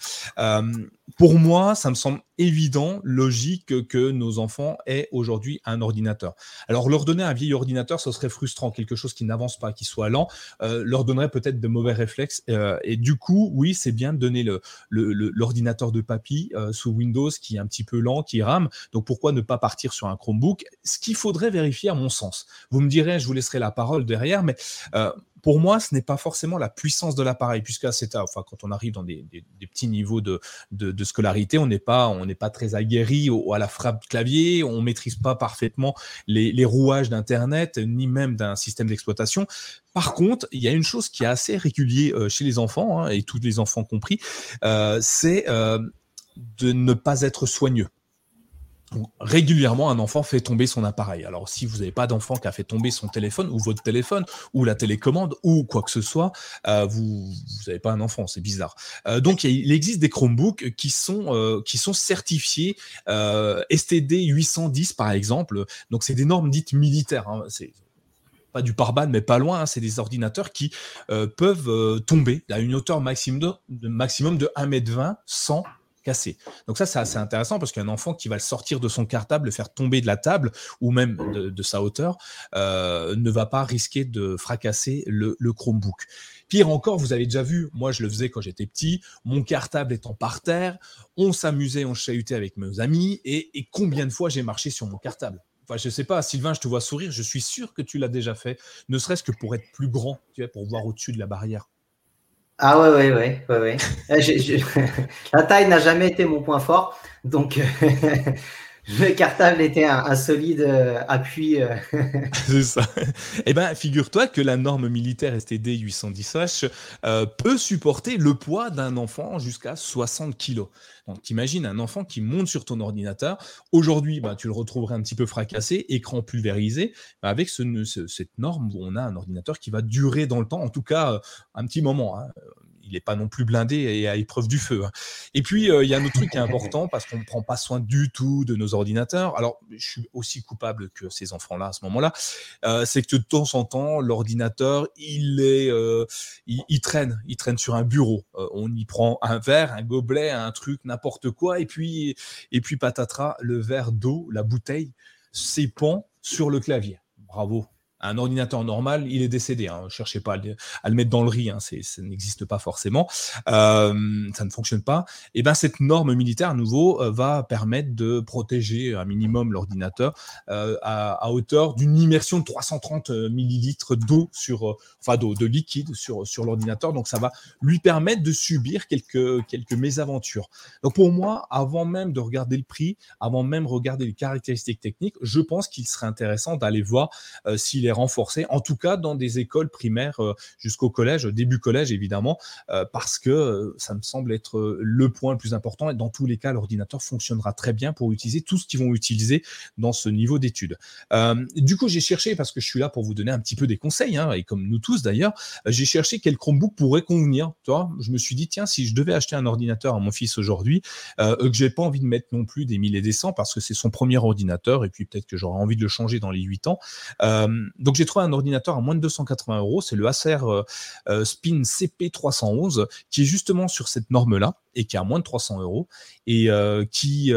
pour moi, ça me semble évident, logique que nos enfants aient aujourd'hui un ordinateur. Alors, leur donner un vieil ordinateur, ce serait frustrant, quelque chose qui n'avance pas, qui soit lent, euh, leur donnerait peut-être de mauvais réflexes. Euh, et du coup, oui, c'est bien de donner l'ordinateur de papy euh, sous Windows qui est un petit peu lent, qui rame. Donc, pourquoi ne pas partir sur un Chromebook? Ce qu'il faudrait vérifier, à mon sens. Vous me direz, je vous laisserai la parole derrière, mais pour moi, ce n'est pas forcément la puissance de l'appareil, puisque c'est enfin, quand on arrive dans des, petits niveaux de, scolarité, on n'est pas, très aguerri à la frappe clavier, on maîtrise pas parfaitement les, rouages d'Internet, ni même d'un système d'exploitation. Par contre, il y a une chose qui est assez régulier euh, chez les enfants, hein, et tous les enfants compris, euh, c'est euh, de ne pas être soigneux régulièrement, un enfant fait tomber son appareil. Alors, si vous n'avez pas d'enfant qui a fait tomber son téléphone ou votre téléphone ou la télécommande ou quoi que ce soit, euh, vous n'avez pas un enfant, c'est bizarre. Euh, donc, il, existe des Chromebooks qui sont euh, qui sont certifiés STD 810 par exemple. Donc, c'est des normes dites militaires. Hein. C'est pas du pare mais pas loin. Hein. C'est des ordinateurs qui peuvent tomber à une hauteur maximum de, maximum de 1m20 sans Donc ça, c'est assez intéressant parce qu'un enfant qui va le sortir de son cartable, le faire tomber de la table ou même de, sa hauteur, euh, ne va pas risquer de fracasser le, Chromebook. Pire encore, vous avez déjà vu, moi je le faisais quand j'étais petit, mon cartable étant par terre, on s'amusait, on chahutait avec mes amis, et, combien de fois j'ai marché sur mon cartable Enfin, je sais pas, Sylvain, je te vois sourire, je suis sûr que tu l'as déjà fait, ne serait-ce que pour être plus grand, tu vois, pour voir au-dessus de la barrière. Ah ouais, ouais, ouais, ouais, ouais. *laughs* Euh, *laughs* la taille n'a jamais été mon point fort, donc *laughs* le cartable était un, solide euh, appui. Euh. *laughs* C'est ça. Eh bien, figure-toi que la norme militaire STD 810H peut supporter le poids d'un enfant jusqu'à 60 kg. Donc, imagine un enfant qui monte sur ton ordinateur. Aujourd'hui, bah, tu le retrouverais un petit peu fracassé, écran pulvérisé. Avec cette norme on a un ordinateur qui va durer dans le temps, en tout cas un petit moment. Hein il n'est pas non plus blindé et à épreuve du feu. Hein. Et puis, euh, il y a un autre truc qui est *laughs* important parce qu'on ne prend pas soin du tout de nos ordinateurs. Alors, je suis aussi coupable que ces enfants-là à ce moment-là. Euh, c'est que de temps en temps, l'ordinateur, il est, euh, il, traîne, il traîne sur un bureau. on y prend un verre, un gobelet, un truc, n'importe quoi, et puis, et puis patatras, le verre d'eau, la bouteille s'épand sur le clavier. Bravo, un ordinateur normal, il est décédé. Hein. Cherchez pas à le, mettre dans le riz, hein. ça n'existe pas forcément. Euh, ça ne fonctionne pas. Et eh ben cette norme militaire, à nouveau, euh, va permettre de protéger un minimum l'ordinateur euh, à, hauteur d'une immersion de 330 millilitres d'eau sur, enfin d'eau, de liquide sur, sur l'ordinateur. Donc ça va lui permettre de subir quelques, quelques mésaventures. Donc pour moi, avant même de regarder le prix, avant même de regarder les caractéristiques techniques, je pense qu'il serait intéressant d'aller voir s'il est renforcer, en tout cas dans des écoles primaires euh, jusqu'au collège, début collège évidemment, euh, parce que euh, ça me semble être le point le plus important. Et dans tous les cas, l'ordinateur fonctionnera très bien pour utiliser tout ce qu'ils vont utiliser dans ce niveau d'études. du coup, j'ai cherché, parce que je suis là pour vous donner un petit peu des conseils, hein, et comme nous tous d'ailleurs, j'ai cherché quel Chromebook pourrait convenir. Je me suis dit, tiens, si je devais acheter un ordinateur à mon fils aujourd'hui, que j'ai pas envie de mettre non plus des 1000 et des 100 parce que c'est son premier ordinateur, et puis peut-être que j'aurais envie de le changer dans les 8 ans. Donc j'ai trouvé un ordinateur à moins de 280 euros, c'est le Acer euh, euh, Spin CP311 qui est justement sur cette norme-là et qui est à moins de 300 euros et euh, qui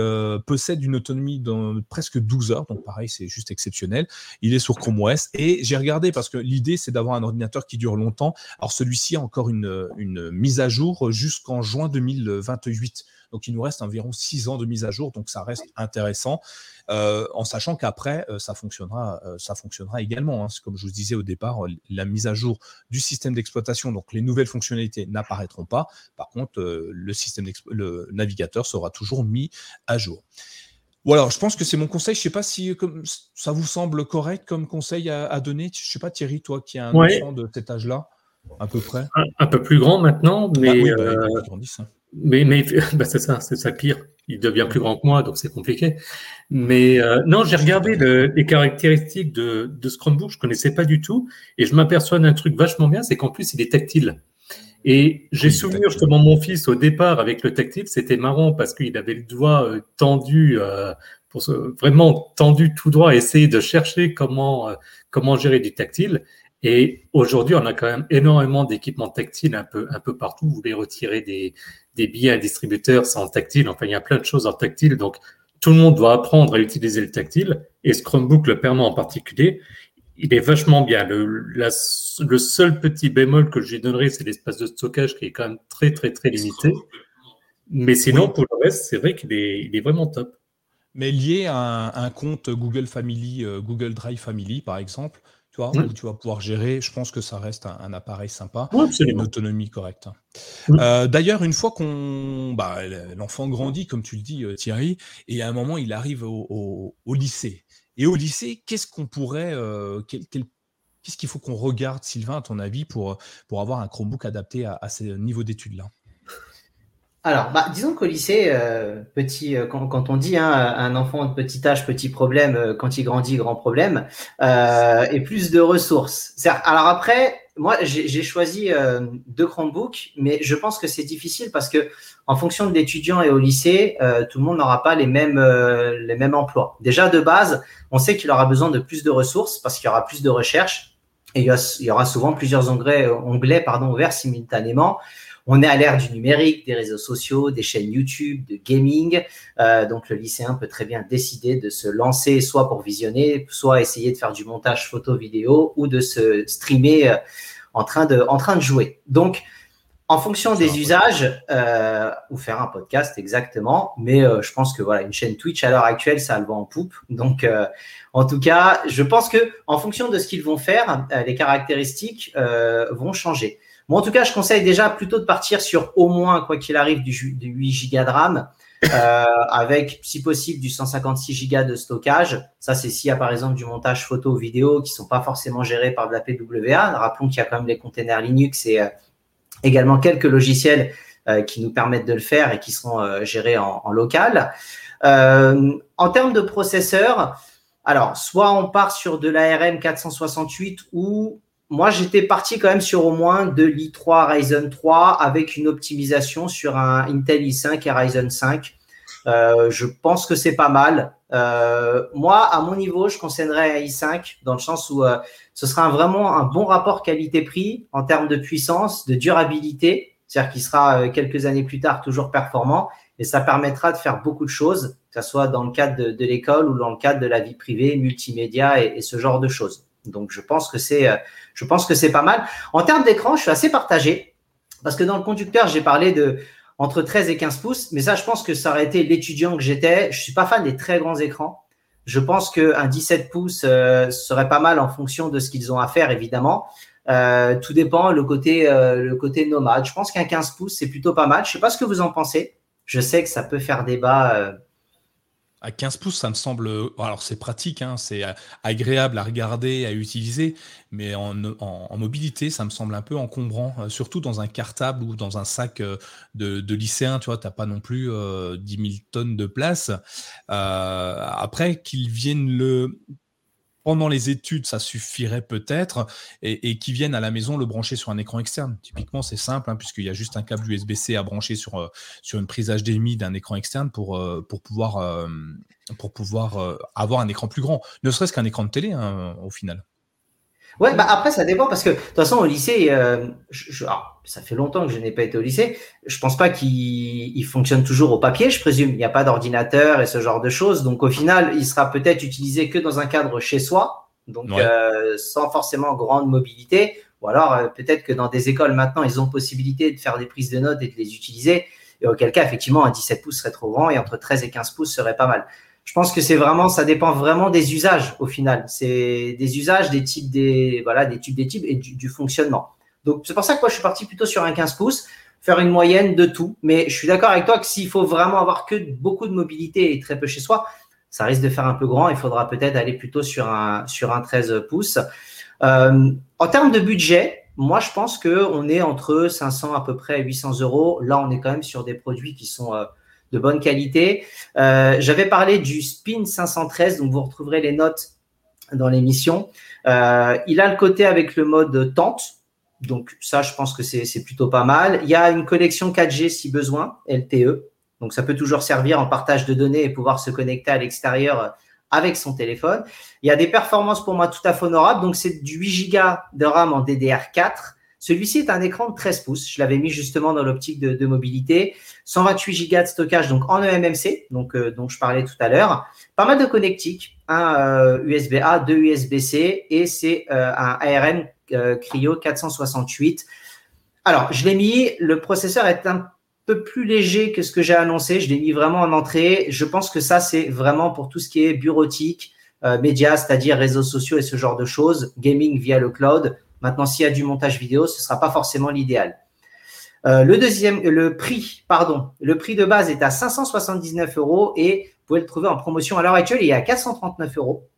possède une autonomie de presque 12 heures. Donc pareil, c'est juste exceptionnel. Il est sur Chrome OS et j'ai regardé parce que l'idée c'est d'avoir un ordinateur qui dure longtemps. Alors celui-ci a encore une, une mise à jour jusqu'en juin 2028. Donc il nous reste environ 6 ans de mise à jour, donc ça reste intéressant. Euh, en sachant qu'après, euh, ça, fonctionnera, euh, ça fonctionnera également. Hein. Comme je vous disais au départ, la mise à jour du système d'exploitation, donc les nouvelles fonctionnalités n'apparaîtront pas. Par contre, le système le navigateur sera toujours mis à jour. Voilà, je pense que c'est mon conseil. Je ne sais pas si comme, ça vous semble correct comme conseil à, donner. Je ne sais pas, Thierry, toi qui as un enfant de cet âge-là, à peu près. Un, peu plus grand maintenant, mais. Ah hein. Mais, mais *laughs* bah, c'est ça, c'est ça pire. Il devient plus grand que moi, donc c'est compliqué. Mais euh, non, j'ai regardé les caractéristiques de, de Chromebook, je connaissais pas du tout, et je m'aperçois d'un truc vachement bien, c'est qu'en plus il est tactile. Et j'ai souvenir justement mon fils au départ avec le tactile, c'était marrant parce qu'il avait le doigt euh, tendu, euh, pour vraiment tendu tout droit, essayer de chercher comment comment gérer du tactile. Et aujourd'hui, on a quand même énormément d'équipements tactiles un peu, un peu partout. Vous voulez retirer des, des billets à distributeur, c'est en tactile. Enfin, il y a plein de choses en tactile. Donc, tout le monde doit apprendre à utiliser le tactile. Et ce Chromebook le permet en particulier. Il est vachement bien. Le, le seul petit bémol que je lui donnerai, c'est l'espace de stockage qui est quand même très, très, très limité. Mais sinon, pour le reste, c'est vrai qu'il est, il est vraiment top. Mais lié à un, compte Google Family, euh, Google Drive Family, par exemple, tu vois, où tu vas pouvoir gérer. Je pense que ça reste un, appareil sympa, une autonomie correcte. Euh, d'ailleurs, une fois qu'on, bah, l'enfant grandit, comme tu le dis, euh, Thierry, et à un moment, il arrive au, lycée. Et au lycée, qu'est-ce qu'on pourrait, euh, qu'est-ce qu'il faut qu'on regarde, Sylvain, à ton avis, pour, pour avoir un Chromebook adapté à, à ces niveaux d'études-là? Alors, bah, disons qu'au lycée, euh, petit, euh, quand, on dit hein, un enfant de petit âge, petit problème, euh, quand il grandit, grand problème, et plus de ressources. Alors après, moi, j'ai choisi deux Chromebooks, mais je pense que c'est difficile parce que en fonction de l'étudiant et au lycée, tout le monde n'aura pas les mêmes, les mêmes emplois. Déjà de base, on sait qu'il aura besoin de plus de ressources parce qu'il y aura plus de recherches et il y, aura souvent plusieurs onglets, onglets pardon, ouverts simultanément. On est à l'ère du numérique, des réseaux sociaux, des chaînes YouTube, de gaming. Euh, donc le lycéen peut très bien décider de se lancer soit pour visionner, soit essayer de faire du montage photo-vidéo ou de se streamer euh, en, train de, en train de jouer. Donc, en fonction des usages, euh, ou faire un podcast exactement, mais je pense que voilà une chaîne Twitch à l'heure actuelle, ça le va en poupe. Donc, en tout cas, je pense que en fonction de ce qu'ils vont faire, les caractéristiques vont changer. Moi, en tout cas, je conseille déjà plutôt de partir sur au moins, quoi qu'il arrive, du, 8 Go de RAM. Euh, *laughs* avec, si possible, du 156 Go de stockage. Ça, c'est s'il y a par exemple du montage photo vidéo qui sont pas forcément gérés par de la PWA. Rappelons qu'il y a quand même les containers Linux et euh, également quelques logiciels euh, qui nous permettent de le faire et qui seront gérés en, en local. en termes de processeur, alors, soit on part sur de l'ARM 468 ou moi, j'étais parti quand même sur au moins de l'i3 Ryzen 3 avec une optimisation sur un Intel i5 et Ryzen 5. Euh, je pense que c'est pas mal. Euh, moi, à mon niveau, je conseillerais un i5 dans le sens où euh, ce sera vraiment un bon rapport qualité-prix en termes de puissance, de durabilité, c'est-à-dire qu'il sera quelques années plus tard toujours performant et ça permettra de faire beaucoup de choses, que ce soit dans le cadre de, l'école ou dans le cadre de la vie privée, multimédia et ce genre de choses. Donc, je pense que c'est, euh, je pense que c'est pas mal. En termes d'écran, je suis assez partagé parce que dans le conducteur, j'ai parlé de entre 13 et 15 pouces, mais ça, je pense que ça aurait été l'étudiant que j'étais. Je suis pas fan des très grands écrans. Je pense qu'un 17 pouces euh, serait pas mal en fonction de ce qu'ils ont à faire, évidemment. Euh, tout dépend le côté, le côté nomade. Je pense qu'un 15 pouces, c'est plutôt pas mal. Je sais pas ce que vous en pensez. Je sais que ça peut faire débat à 15 pouces, ça me semble. Alors, c'est pratique, hein, c'est agréable à regarder, à utiliser, mais en, mobilité, ça me semble un peu encombrant, euh, surtout dans un cartable ou dans un sac euh, de, de lycéen. Tu vois, tu n'as pas non plus 10 000 tonnes de place. Euh, après, qu'ils viennent le pendant les études, ça suffirait peut-être, et, qui viennent à la maison le brancher sur un écran externe. Typiquement, c'est simple, hein, puisqu'il y a juste un câble USB-C à brancher sur, euh, une prise HDMI d'un écran externe pour, euh, pouvoir, euh, avoir un écran plus grand, ne serait-ce qu'un écran de télé hein, au final. Ouais, bah après, ça dépend parce que de toute façon, au lycée, euh, ça fait longtemps que je n'ai pas été au lycée. Je pense pas qu'il fonctionne toujours au papier, je présume. Il n'y a pas d'ordinateur et ce genre de choses. Donc, au final, il sera peut-être utilisé que dans un cadre chez soi, donc euh, sans forcément grande mobilité. Ou alors, euh, peut-être que dans des écoles maintenant, ils ont possibilité de faire des prises de notes et de les utiliser. Et auquel cas, effectivement, un 17 pouces serait trop grand et entre 13 et 15 pouces serait pas mal je pense que c'est vraiment, ça dépend vraiment des usages au final. C'est des usages, des types, des voilà, des types, des types et du, fonctionnement. Donc c'est pour ça que moi je suis parti plutôt sur un 15 pouces, faire une moyenne de tout. Mais je suis d'accord avec toi que s'il faut vraiment avoir que beaucoup de mobilité et très peu chez soi, ça risque de faire un peu grand. Il faudra peut-être aller plutôt sur un sur un 13 pouces. Euh, en termes de budget, moi je pense que on est entre 500 à peu près 800 euros. Là on est quand même sur des produits qui sont euh, de bonne qualité. Euh, j'avais parlé du Spin 513, donc vous retrouverez les notes dans l'émission. Euh, il a le côté avec le mode tente, donc ça, je pense que c'est plutôt pas mal. Il y a une connexion 4G si besoin, LTE, donc ça peut toujours servir en partage de données et pouvoir se connecter à l'extérieur avec son téléphone. Il y a des performances pour moi tout à fait honorables, donc c'est du 8 Go de RAM en DDR4 celui-ci est un écran de 13 pouces. Je l'avais mis justement dans l'optique de, mobilité. 128 Go de stockage donc en eMMC, donc euh, dont je parlais tout à l'heure. Pas mal de connectiques, un USB-A, deux USB-C et c'est euh, un ARM euh, Cryo 468. Alors, je l'ai mis, le processeur est un peu plus léger que ce que j'ai annoncé. Je l'ai mis vraiment en entrée. Je pense que ça, c'est vraiment pour tout ce qui est bureautique, médias, c'est-à-dire réseaux sociaux et ce genre de choses, gaming via le cloud. Maintenant, s'il y a du montage vidéo, ce ne sera pas forcément l'idéal. Euh, le deuxième, le prix, pardon, le prix de base est à 579 euros et vous pouvez le trouver en promotion à l'heure actuelle, il est à 439 euros.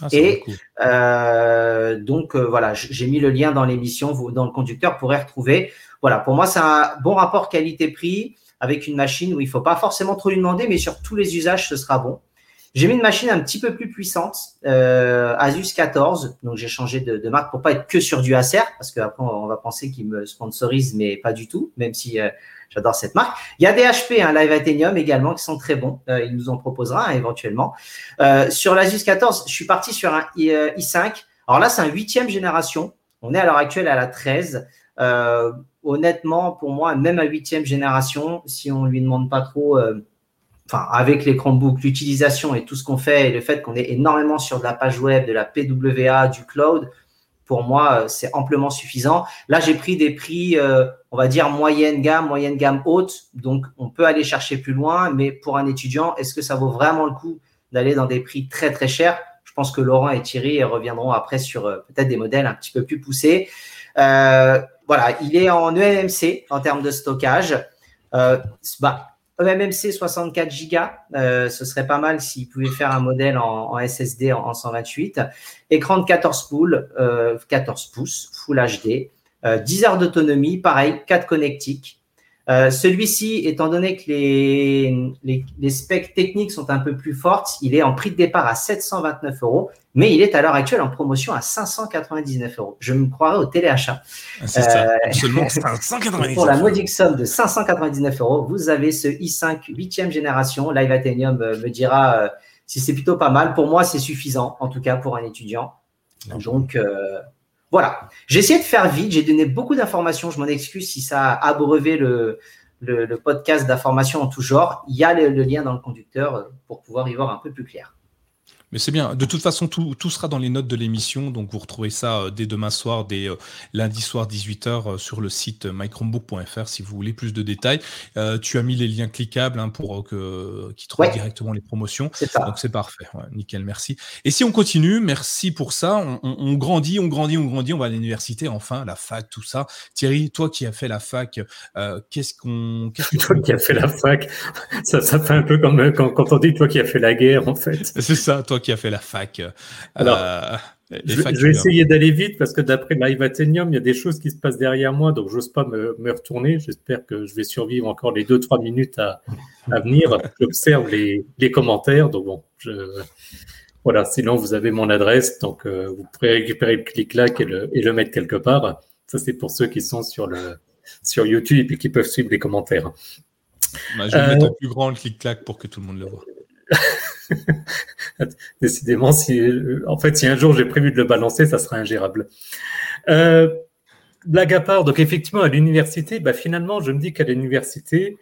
Ah, et euh, donc euh, voilà, j'ai mis le lien dans l'émission, vous dans le conducteur pourrez retrouver. Voilà, pour moi c'est un bon rapport qualité-prix avec une machine où il ne faut pas forcément trop lui demander, mais sur tous les usages ce sera bon. J'ai mis une machine un petit peu plus puissante, euh, Asus 14. Donc j'ai changé de, marque pour pas être que sur du Acer, parce qu'après on va penser qu'il me sponsorise, mais pas du tout, même si euh, j'adore cette marque. Il y a des HP, un Live Athenium également, qui sont très bons. Euh, il nous en proposera hein, éventuellement. Euh, sur l'Asus 14, je suis parti sur un i5. Alors là, c'est un huitième génération. On est à l'heure actuelle à la 13. honnêtement, pour moi, même à huitième génération, si on lui demande pas trop enfin, avec les Chromebooks, l'utilisation et tout ce qu'on fait et le fait qu'on est énormément sur de la page web, de la PWA, du cloud, pour moi, euh, c'est amplement suffisant. Là, j'ai pris des prix, euh, on va dire moyenne gamme, moyenne gamme haute. Donc, on peut aller chercher plus loin. Mais pour un étudiant, est-ce que ça vaut vraiment le coup d'aller dans des prix très, très chers? Je pense que Laurent et Thierry reviendront après sur euh, peut-être des modèles un petit peu plus poussés. voilà, il est en eMMC en termes de stockage. Euh, bah, eMMC 64 Go, ce serait pas mal s'il pouvait faire un modèle en, SSD en, 128. Écran de 14 pouces, 14 pouces, Full HD, 10 heures d'autonomie, pareil, 4 connectiques. Euh, celui-ci, étant donné que les, les, specs techniques sont un peu plus fortes, il est en prix de départ à 729 euros, mais il est à l'heure actuelle en promotion à 599 euros. Je me croirais au téléachat. Ah, c'est euh, seulement 599 *laughs* Pour la modique somme de 599 euros, vous avez ce i5 8e génération. Live Athenium euh, me dira si c'est plutôt pas mal. Pour moi, c'est suffisant, en tout cas pour un étudiant. Donc, voilà. J'ai essayé de faire vite. J'ai donné beaucoup d'informations. Je m'en excuse si ça a abreuvé le, podcast d'informations en tout genre. Il y a le, lien dans le conducteur euh, pour pouvoir y voir un peu plus clair. Mais c'est bien. De toute façon, tout, sera dans les notes de l'émission. Donc, vous retrouvez ça euh, dès demain soir, dès euh, lundi soir 18h sur le site mychromebook.fr si vous voulez plus de détails. tu as mis les liens cliquables hein, pour que qui trouvent directement les promotions. Donc, c'est parfait. nickel, merci. Et si on continue, merci pour ça. On, grandit, on grandit, on grandit. On va à l'université, enfin, la fac, tout ça. Thierry, toi qui as fait la fac, qu'est-ce qu'on. *laughs* toi qui as fait la fac, ça, ça fait un peu comme quand, quand on dit toi qui as fait la guerre, en fait. C'est ça, toi qui a fait la fac. Euh, Alors, je, vais essayer d'aller vite parce que d'après Live Athenium, il y a des choses qui se passent derrière moi, donc j'ose pas me, retourner. J'espère que je vais survivre encore les 2-3 minutes à, venir. *laughs* J'observe les, commentaires, donc bon, voilà. Sinon, vous avez mon adresse, donc euh, vous pourrez récupérer le clic-clac et le, et le mettre quelque part. Ça, c'est pour ceux qui sont sur le sur YouTube et qui peuvent suivre les commentaires. Bah, je vais mettre en euh, plus grand le clic-clac pour que tout le monde le voit. *laughs* Décidément, si, en fait, si un jour j'ai prévu de le balancer, ça sera ingérable. Euh, blague à part, donc effectivement, à l'université, bah, finalement, je me dis qu'à l'université,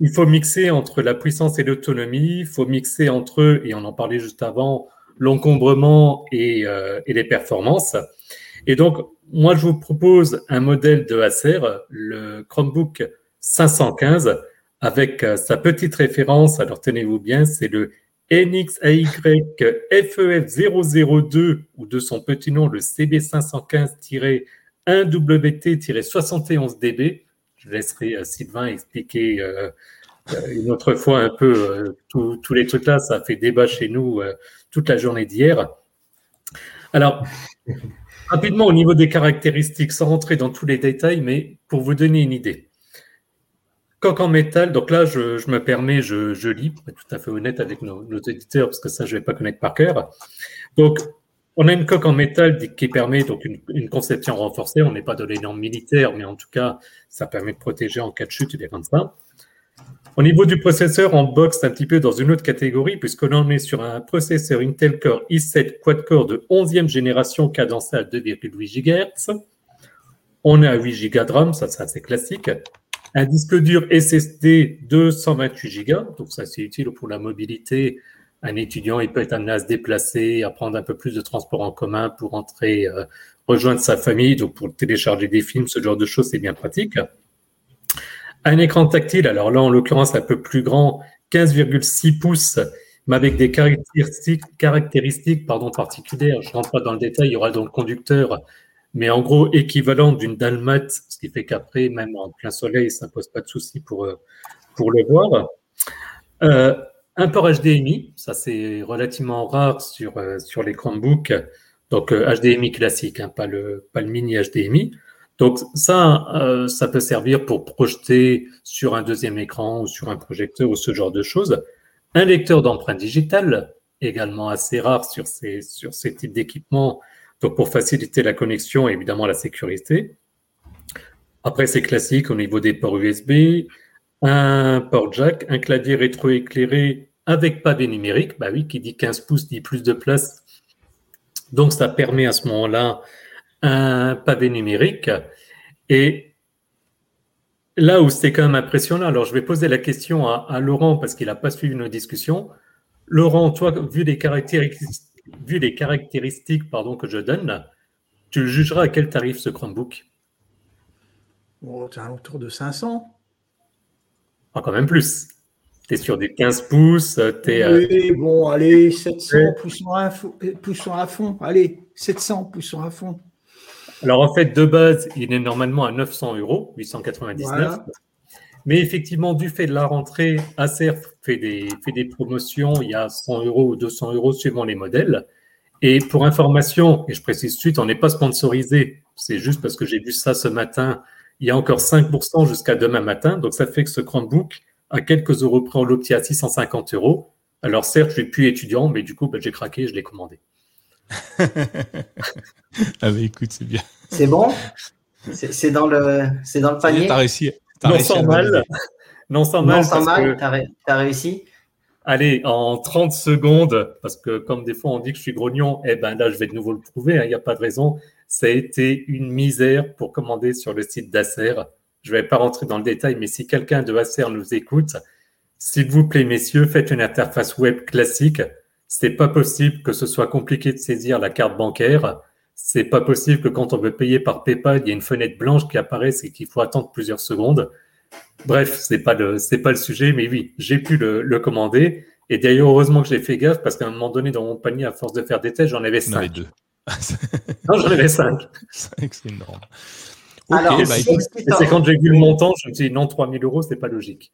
il faut mixer entre la puissance et l'autonomie, il faut mixer entre eux, et on en parlait juste avant, l'encombrement et, euh, et, les performances. Et donc, moi, je vous propose un modèle de Acer, le Chromebook 515, avec euh, sa petite référence, alors tenez-vous bien, c'est le NXAY FEF002 ou de son petit nom le CB515-1WT-71DB. Je laisserai euh, Sylvain expliquer euh, une autre fois un peu tous les trucs là. Ça a fait débat chez nous toute la journée d'hier. Alors, rapidement au niveau des caractéristiques, sans rentrer dans tous les détails, mais pour vous donner une idée. Coque en métal, donc là, je, me permets, je, lis, tout à fait honnête avec nos, éditeurs, parce que ça, je ne vais pas connaître par cœur. Donc, on a une coque en métal qui permet donc une, conception renforcée. On n'est pas dans les normes militaires, mais en tout cas, ça permet de protéger en cas de chute et des comme ça. Au niveau du processeur, on boxe un petit peu dans une autre catégorie, puisque l'on est sur un processeur Intel Core i7 quad-core de 11e génération cadencé à 2,8 GHz. On est à 8 Go de RAM, ça, c'est classique. Un disque dur SSD de 128 Go, donc ça c'est utile pour la mobilité. Un étudiant, il peut être amené à se déplacer, à prendre un peu plus de transport en commun pour entrer, euh, rejoindre sa famille, donc pour télécharger des films, ce genre de choses, c'est bien pratique. Un écran tactile, alors là en l'occurrence un peu plus grand, 15,6 pouces, mais avec des caractéristiques, particulières. Je ne rentre pas dans le détail, il y aura dans le conducteur mais en gros équivalent d'une dalmate, ce qui fait qu'après, même en plein soleil, ça ne pose pas de souci pour, euh, pour le voir. Euh, un port HDMI, ça c'est relativement rare sur, euh, sur les Chromebooks, donc HDMI classique, hein, pas, le, pas le mini HDMI. Donc ça, ça peut servir pour projeter sur un deuxième écran ou sur un projecteur ou ce genre de choses. Un lecteur d'empreintes digitales, également assez rare sur ces, sur ces types d'équipements, pour faciliter la connexion et évidemment la sécurité. Après, c'est classique au niveau des ports USB, un port jack, un clavier rétroéclairé avec pavé numérique. Bah oui, qui dit 15 pouces dit plus de place. Donc ça permet à ce moment-là un pavé numérique. Et là où c'est quand même impressionnant, alors je vais poser la question à, à Laurent parce qu'il n'a pas suivi nos discussions. Laurent, toi, vu les caractéristiques vu les caractéristiques pardon, que je donne, tu jugeras à quel tarif ce Chromebook? Oh, Tu autour de 500. Ah, quand même plus. Tu es sur des 15 pouces. Es, euh, oui, bon, allez, 700, poussons à, poussons à fond. Allez, 700, poussons à fond. Alors en fait, de base, il est normalement à 900 euros, 899. Mais effectivement, du fait de la rentrée, Acer fait des, fait des promotions, il y a 100 euros ou 200 euros suivant les modèles. Et pour information, et je précise suite, on n'est pas sponsorisé, c'est juste parce que j'ai vu ça ce matin, il y a encore 5% jusqu'à demain matin, donc ça fait que ce Chromebook, à quelques euros près, on l'obtient à 650 euros. Alors certes, je suis plus étudiant, mais du coup, ben, j'ai craqué, je l'ai commandé. *laughs* ah mais écoute, c'est bien. C'est bon? C'est dans le, c'est dans le panier? T'as réussi. Non sans mal. Non sans mal. Non sans mal. T'as réussi. Allez, en 30 secondes, parce que comme des fois on dit que je suis grognon, eh ben là je vais de nouveau le prouver, hein, il n'y a pas de raison. Ça a été une misère pour commander sur le site d'Acer. Je ne vais pas rentrer dans le détail, mais si quelqu'un de Acer nous écoute, s'il vous plaît, messieurs, faites une interface web classique. C'est pas possible que ce soit compliqué de saisir la carte bancaire. C'est pas possible que quand on veut payer par PayPal, il y ait une fenêtre blanche qui apparaisse et qu'il faut attendre plusieurs secondes. Bref, c'est pas le c'est pas le sujet, mais oui, j'ai pu le, commander. Et d'ailleurs, heureusement que j'ai fait gaffe parce qu'à un moment donné, dans mon panier, à force de faire des tests, j'en avais cinq. deux. *laughs* non, j'en avais cinq. Cinq, c'est énorme. Alors, bah, c'est quand j'ai vu le montant, je me suis dit non, 3000 euros, c'est pas logique.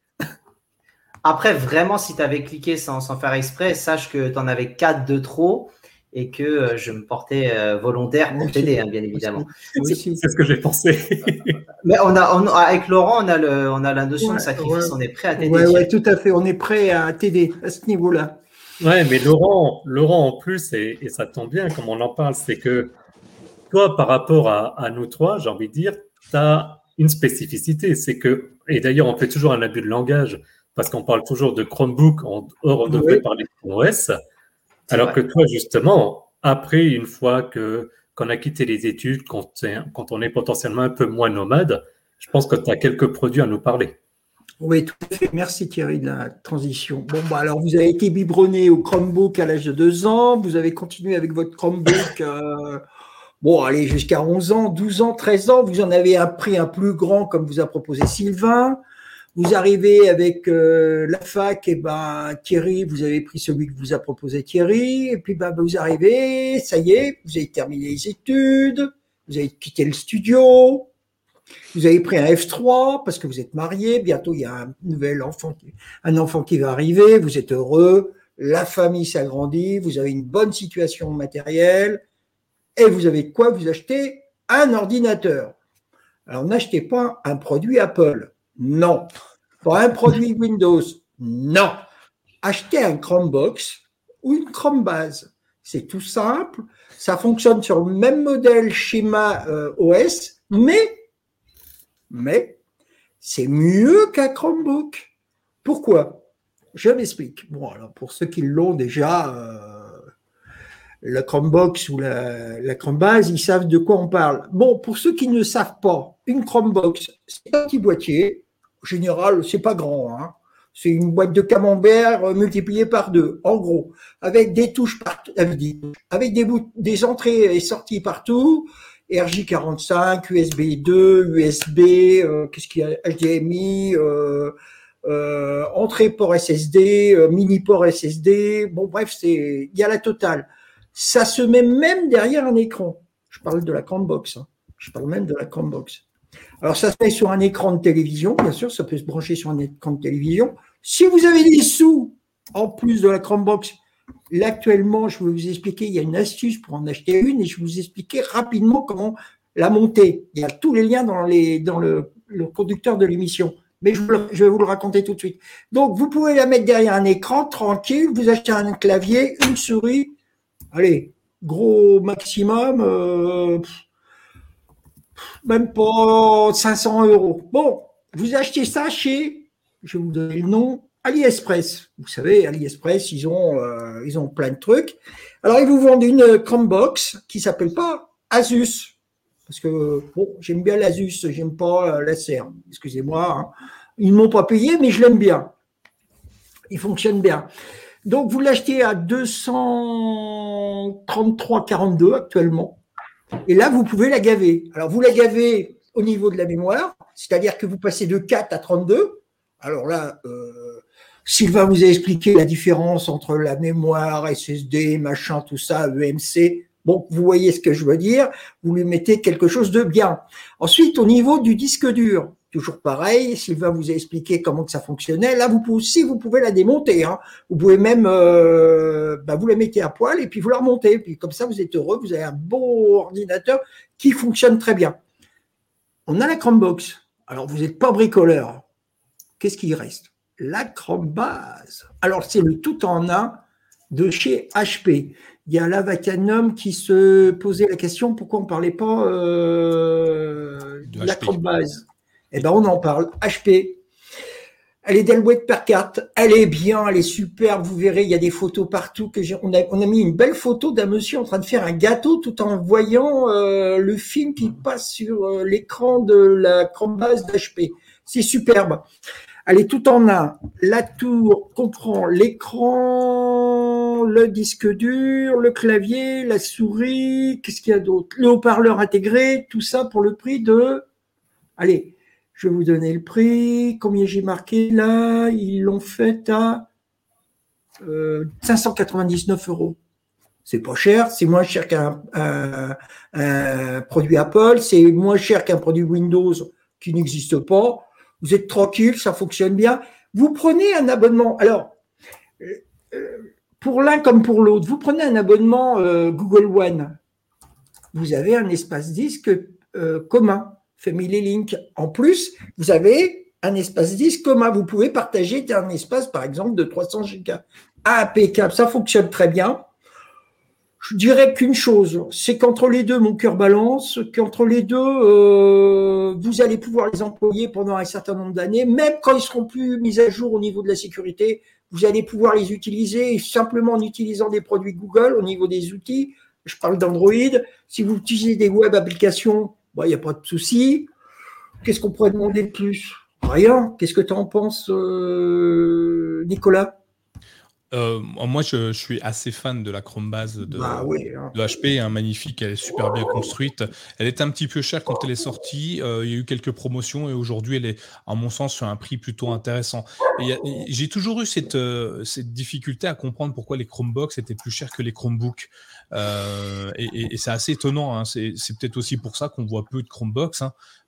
Après, vraiment, si tu avais cliqué sans, faire exprès, sache que tu en avais 4 de trop et que euh, je me portais euh, volontaire pour t'aider, hein, bien évidemment. c'est ce que j'ai pensé. *laughs* Mais on a, avec Laurent, on a, le, on a la notion de sacrifice, on est prêt à t'aider. Oui, ouais, tout à fait, on est prêt à t'aider à ce niveau-là. Ouais, mais Laurent, Laurent en plus, et, ça tombe bien comme on en parle, c'est que toi, par rapport à, à nous trois, j'ai envie de dire, tu as une spécificité. C'est que, et d'ailleurs, on fait toujours un abus de langage parce qu'on parle toujours de Chromebook, or on devrait parler de OS. Alors que toi, justement, après, une fois que qu'on a quitté les études, quand, quand on est potentiellement un peu moins nomade, je pense que tu as quelques produits à nous parler. Oui, tout à fait. Merci Thierry de la transition. Bon, bah, alors vous avez été biberonné au Chromebook à l'âge de 2 ans, vous avez continué avec votre Chromebook, euh, bon, allez, jusqu'à 11 ans, 12 ans, 13 ans, vous en avez un prix un plus grand comme vous a proposé Sylvain. Vous arrivez avec euh, la fac, et ben Thierry, vous avez pris celui que vous a proposé Thierry, et puis ben, vous arrivez, ça y est, vous avez terminé les études, vous avez quitté le studio, vous avez pris un F3 parce que vous êtes marié, bientôt il y a un nouvel enfant, un enfant qui va arriver, vous êtes heureux, la famille s'agrandit, vous avez une bonne situation matérielle, et vous avez quoi? Vous achetez un ordinateur. Alors n'achetez pas un produit Apple non. Pour un produit Windows, non. Achetez un Chromebox ou une Chromebase. C'est tout simple. Ça fonctionne sur le même modèle schéma euh, OS, mais, mais c'est mieux qu'un Chromebook. Pourquoi? Je m'explique. Bon, alors pour ceux qui l'ont déjà, euh, la Chromebox ou la, la Chromebase, ils savent de quoi on parle. Bon, pour ceux qui ne savent pas, une Chromebox, c'est un petit boîtier général, c'est pas grand. Hein. C'est une boîte de camembert euh, multipliée par deux, en gros, avec des touches partout, avec des, avec des entrées et sorties partout, RJ45, USB 2, USB, euh, qu'est-ce qu'il y a, HDMI, euh, euh, entrée port SSD, euh, mini port SSD. Bon, bref, c'est, il y a la totale. Ça se met même derrière un écran. Je parle de la Chromebox. Hein. Je parle même de la Chromebox. Alors, ça se met sur un écran de télévision, bien sûr, ça peut se brancher sur un écran de télévision. Si vous avez des sous, en plus de la Chromebox, là, actuellement, je vais vous expliquer, il y a une astuce pour en acheter une et je vais vous expliquer rapidement comment la monter. Il y a tous les liens dans, le, conducteur de l'émission. Mais je, je, vais vous le raconter tout de suite. Donc, vous pouvez la mettre derrière un écran, tranquille. Vous achetez un clavier, une souris. Allez, gros maximum. Euh, même pas 500 euros. Bon, vous achetez ça chez, je vais vous donner le nom, AliExpress. Vous savez, AliExpress, ils ont, euh, ils ont plein de trucs. Alors, ils vous vendent une Chromebox qui s'appelle pas Asus. Parce que, bon, j'aime bien l'Asus, j'aime pas la CERN. Excusez-moi. Hein. Ils ne m'ont pas payé, mais je l'aime bien. Il fonctionne bien. Donc, vous l'achetez à 233,42 actuellement. Et là, vous pouvez la gaver. Alors, vous la gavez au niveau de la mémoire, c'est-à-dire que vous passez de 4 à 32. Alors là, euh, Sylvain vous a expliqué la différence entre la mémoire, SSD, machin, tout ça, EMC. Bon, vous voyez ce que je veux dire. Vous lui mettez quelque chose de bien. Ensuite, au niveau du disque dur, toujours pareil. Sylvain vous a expliqué comment que ça fonctionnait. Là, vous pouvez aussi, vous pouvez la démonter. Hein. Vous pouvez même, euh, bah, vous la mettez à poil et puis vous la remontez. Puis comme ça, vous êtes heureux. Vous avez un beau ordinateur qui fonctionne très bien. On a la Chromebox. Alors, vous n'êtes pas bricoleur. Qu'est-ce qui reste? La Chromebase. Alors, c'est le tout en un de chez HP. Il y a là Vacanum qui se posait la question pourquoi on ne parlait pas euh, de, la Chromebase? Eh bien, on en parle. HP. Elle est d'Alouette per carte. Elle est bien, elle est super. Vous verrez, il y a des photos partout. Que on, a, on a mis une belle photo d'un monsieur en train de faire un gâteau tout en voyant euh, le film qui passe sur euh, l'écran de la Chromebase d'HP. C'est superbe. Elle est tout en un. La tour comprend l'écran, le disque dur, le clavier, la souris, qu'est-ce qu'il y a d'autre? Le haut-parleur intégré, tout ça pour le prix de... Allez, je vais vous donner le prix. Combien j'ai marqué là? Ils l'ont fait à 599 euh, euros. C'est pas cher, c'est moins cher qu'un produit Apple, c'est moins cher qu'un produit Windows qui n'existe pas vous êtes tranquille, ça fonctionne bien. Vous prenez un abonnement. Alors, euh, euh, pour l'un comme pour l'autre, vous prenez un abonnement Google One. Vous avez un espace disque commun, Family Link. En plus, vous avez un espace disque commun. Vous pouvez partager un espace, par exemple, de 300 Go. Impeccable, ça fonctionne très bien. Je dirais qu'une chose, c'est qu'entre les deux, mon cœur balance, qu'entre les deux, euh, vous allez pouvoir les employer pendant un certain nombre d'années, même quand ils seront plus mis à jour au niveau de la sécurité, vous allez pouvoir les utiliser simplement en utilisant des produits Google au niveau des outils. Je parle d'Android. Si vous utilisez des web applications, il n'y a pas de souci. Qu'est-ce qu'on pourrait demander de plus? Rien. Qu'est-ce que tu en penses, euh, Nicolas? Euh, moi, je, suis assez fan de la Chromebase de, bah hein. de HP, hein, magnifique, elle est super bien construite. Elle est un petit peu chère quand elle est sortie. Euh, il y a eu quelques promotions et aujourd'hui, elle est, à mon sens, sur un prix plutôt intéressant. J'ai toujours eu cette, euh, cette difficulté à comprendre pourquoi les Chromebox étaient plus chers que les Chromebooks. Et, c'est assez étonnant. Hein. C'est peut-être aussi pour ça qu'on voit peu de Chromebox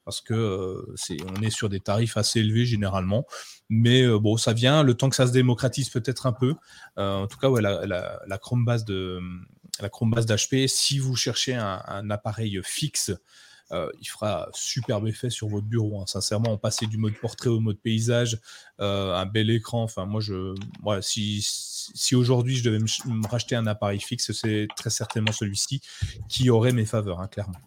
parce que euh, c'est, on est sur des tarifs assez élevés généralement. Mais euh, bon, ça vient, le temps que ça se démocratise peut-être un peu. Euh, en tout cas, ouais, la, la, la Chromebase de la Chromebase d'HP, si vous cherchez un, appareil fixe, il fera superbe effet sur votre bureau. Hein. Sincèrement, on passait du mode portrait au mode paysage, un bel écran. Enfin, moi, je, si, si aujourd'hui je devais me, racheter un appareil fixe, c'est très certainement celui-ci qui aurait mes faveurs, hein, clairement.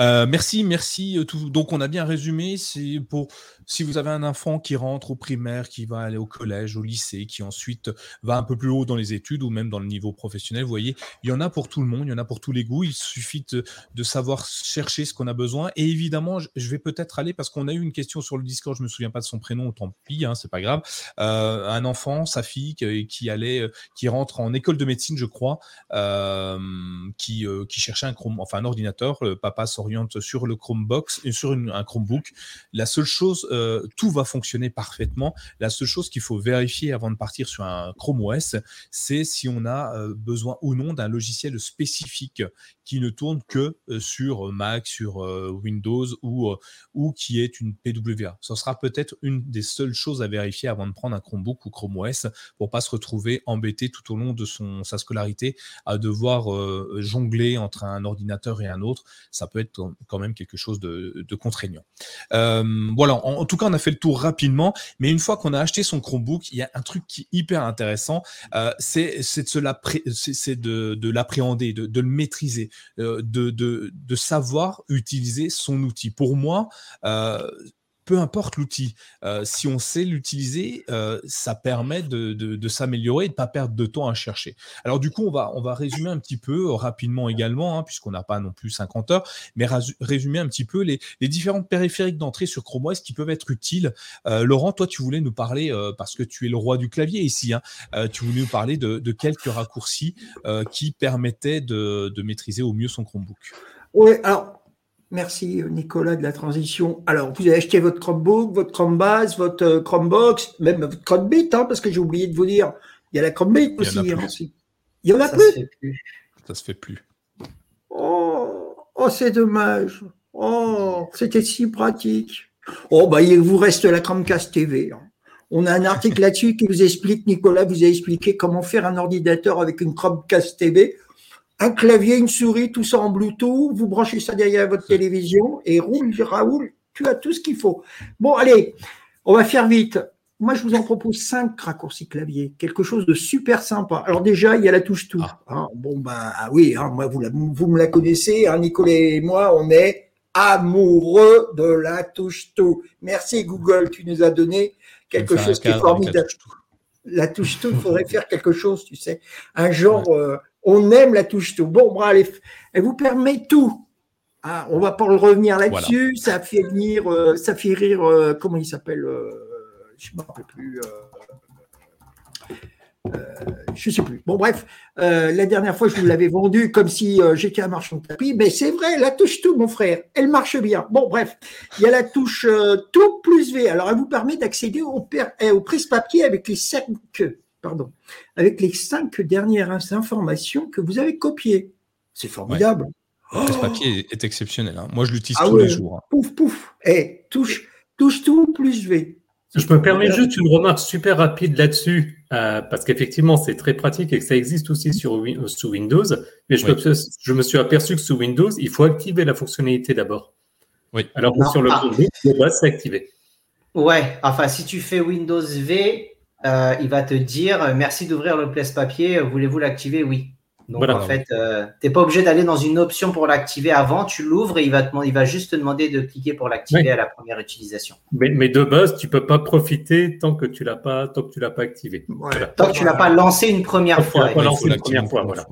Euh, merci, merci. Euh, tout. Donc, on a bien résumé. C'est pour si vous avez un enfant qui rentre au primaire, qui va aller au collège, au lycée, qui ensuite va un peu plus haut dans les études ou même dans le niveau professionnel, vous voyez, il y en a pour tout le monde, il y en a pour tous les goûts. Il suffit de, savoir chercher ce qu'on a besoin. Et évidemment, je vais peut-être aller parce qu'on a eu une question sur le Discord, je me souviens pas de son prénom, tant pis, hein, c'est pas grave. Euh, un enfant, sa fille qui, allait, qui rentre en école de médecine, je crois, qui, cherchait un Chrome, enfin un ordinateur. Le papa sort oriente sur le Chromebox sur un Chromebook. La seule chose, euh, tout va fonctionner parfaitement. La seule chose qu'il faut vérifier avant de partir sur un Chrome OS, c'est si on a euh, besoin ou non d'un logiciel spécifique qui ne tourne que euh, sur Mac, sur Windows ou, ou qui est une PWA. Ce sera peut-être une des seules choses à vérifier avant de prendre un Chromebook ou Chrome OS pour pas se retrouver embêté tout au long de son, sa scolarité à devoir jongler entre un ordinateur et un autre. Ça peut être quand même quelque chose de, contraignant. Voilà, en, tout cas, on a fait le tour rapidement, mais une fois qu'on a acheté son Chromebook, il y a un truc qui est hyper intéressant, euh, c'est de, de l'appréhender, de, le maîtriser, euh, de, de, savoir utiliser son outil. Pour moi, peu importe l'outil, euh, si on sait l'utiliser, euh, ça permet de, s'améliorer et de ne pas perdre de temps à chercher. Alors du coup, on va, résumer un petit peu euh, rapidement également, hein, puisqu'on n'a pas non plus 50 heures, mais résumer un petit peu les, différentes périphériques d'entrée sur Chrome OS qui peuvent être utiles. Laurent, toi, tu voulais nous parler, parce que tu es le roi du clavier ici, hein, tu voulais nous parler de, quelques raccourcis qui permettaient de, de maîtriser au mieux son Chromebook. Oui, alors Merci Nicolas de la transition. Alors, vous avez acheté votre Chromebook, votre Chromebase, votre euh, Chromebox, même votre Chromebit, hein, parce que j'ai oublié de vous dire, il y a la Chromebit aussi. Hein, il y en a plus. Ça se fait plus. Oh, oh c'est dommage. Oh, c'était si pratique. Oh, bah, il vous reste la Chromecast TV. Hein. On a un article là-dessus qui vous explique, Nicolas vous a expliqué comment faire un ordinateur avec une Chromecast TV. Un clavier, une souris, tout ça en Bluetooth. Vous branchez ça derrière votre télévision et roule, Raoul, tu as tout ce qu'il faut. Bon, allez, on va faire vite. Moi, je vous en propose cinq raccourcis clavier, quelque chose de super sympa. Alors déjà, il y a la touche tout. Ah. Hein, bon, ben ah oui, hein, moi, vous, vous, me la connaissez, hein, Nicolas et moi, on est amoureux de la touche tout. Merci Google, tu nous as donné quelque chose qui est formidable. La touche tout, il faudrait faire quelque chose, tu sais. Un genre, euh, on aime la touche tout. Bon, elle vous permet tout. Ah, on va pas revenir là-dessus. Ça fait venir, euh, ça fait rire. Euh, comment il s'appelle Je ne me rappelle plus. Euh, je ne sais plus. Bon, bref, euh, la dernière fois, je vous l'avais vendu comme si euh, j'étais un marchand de tapis, mais c'est vrai, la touche tout, mon frère, elle marche bien. Bon, bref, il y a la touche tout plus V. Alors, elle vous permet d'accéder au, eh, au presse-papier avec les cinq, pardon, avec les cinq dernières informations que vous avez copiées. C'est formidable. Le presse-papier est exceptionnel. Hein. Moi, je l'utilise ah tous les jours. Hein. Pouf, pouf. Eh, touche, touche tout plus V. Je me permets juste une remarque super rapide là-dessus, euh, parce qu'effectivement, c'est très pratique et que ça existe aussi sur, euh, sous Windows. Mais je, me, suis aperçu que sous Windows, il faut activer la fonctionnalité d'abord. Oui. Alors que sur le ah. base, c'est activé. Ouais, enfin, si tu fais Windows V, euh, il va te dire merci d'ouvrir le place-papier, voulez-vous l'activer? Oui. Donc en fait, euh, tu n'es pas obligé d'aller dans une option pour l'activer avant, tu l'ouvres et il va, te, il va juste te demander de cliquer pour l'activer à la première utilisation. Mais, de base, tu ne peux pas profiter tant que tu ne l'as pas, tant que tu l'as pas activé. Tant que tu ne l'as pas lancé une première fois. Pas lancé une première fois, voilà.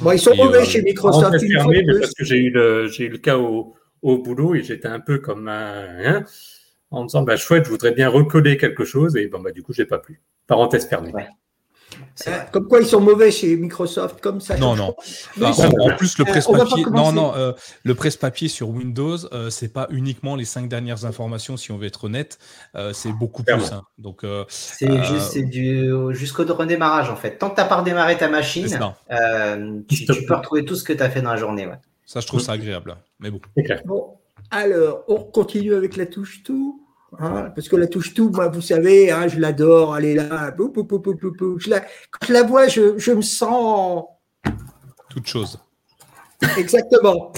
Bon, ils sont mauvais euh, chez Microsoft. Fermé, mais parce que j'ai eu le, j'ai eu le cas au, au boulot et j'étais un peu comme un, hein, en me disant, bah, chouette, je voudrais bien recoller quelque chose et bon, bah, du coup, je n'ai pas pu. Parenthèse fermée. Comme quoi ils sont mauvais chez Microsoft, comme ça. Non, non. en, plus, le euh, presse-papier, non, non, euh, le presse-papier sur Windows, euh, c'est pas uniquement les cinq dernières informations, si on veut être honnête, c'est beaucoup plus. Hein. Donc, c'est juste, du jusqu'au redémarrage en fait. Tant que tu n'as pas redémarré ta machine, tu, peux retrouver tout ce que tu as fait dans la journée. Ça, je trouve ça agréable. Mais bon. bon. Alors, on continue avec la touche tout. Hein, parce que la touche tout, moi, vous savez, hein, je l'adore, elle est là. je la, quand je la vois, je, je me sens. Toute chose. Exactement.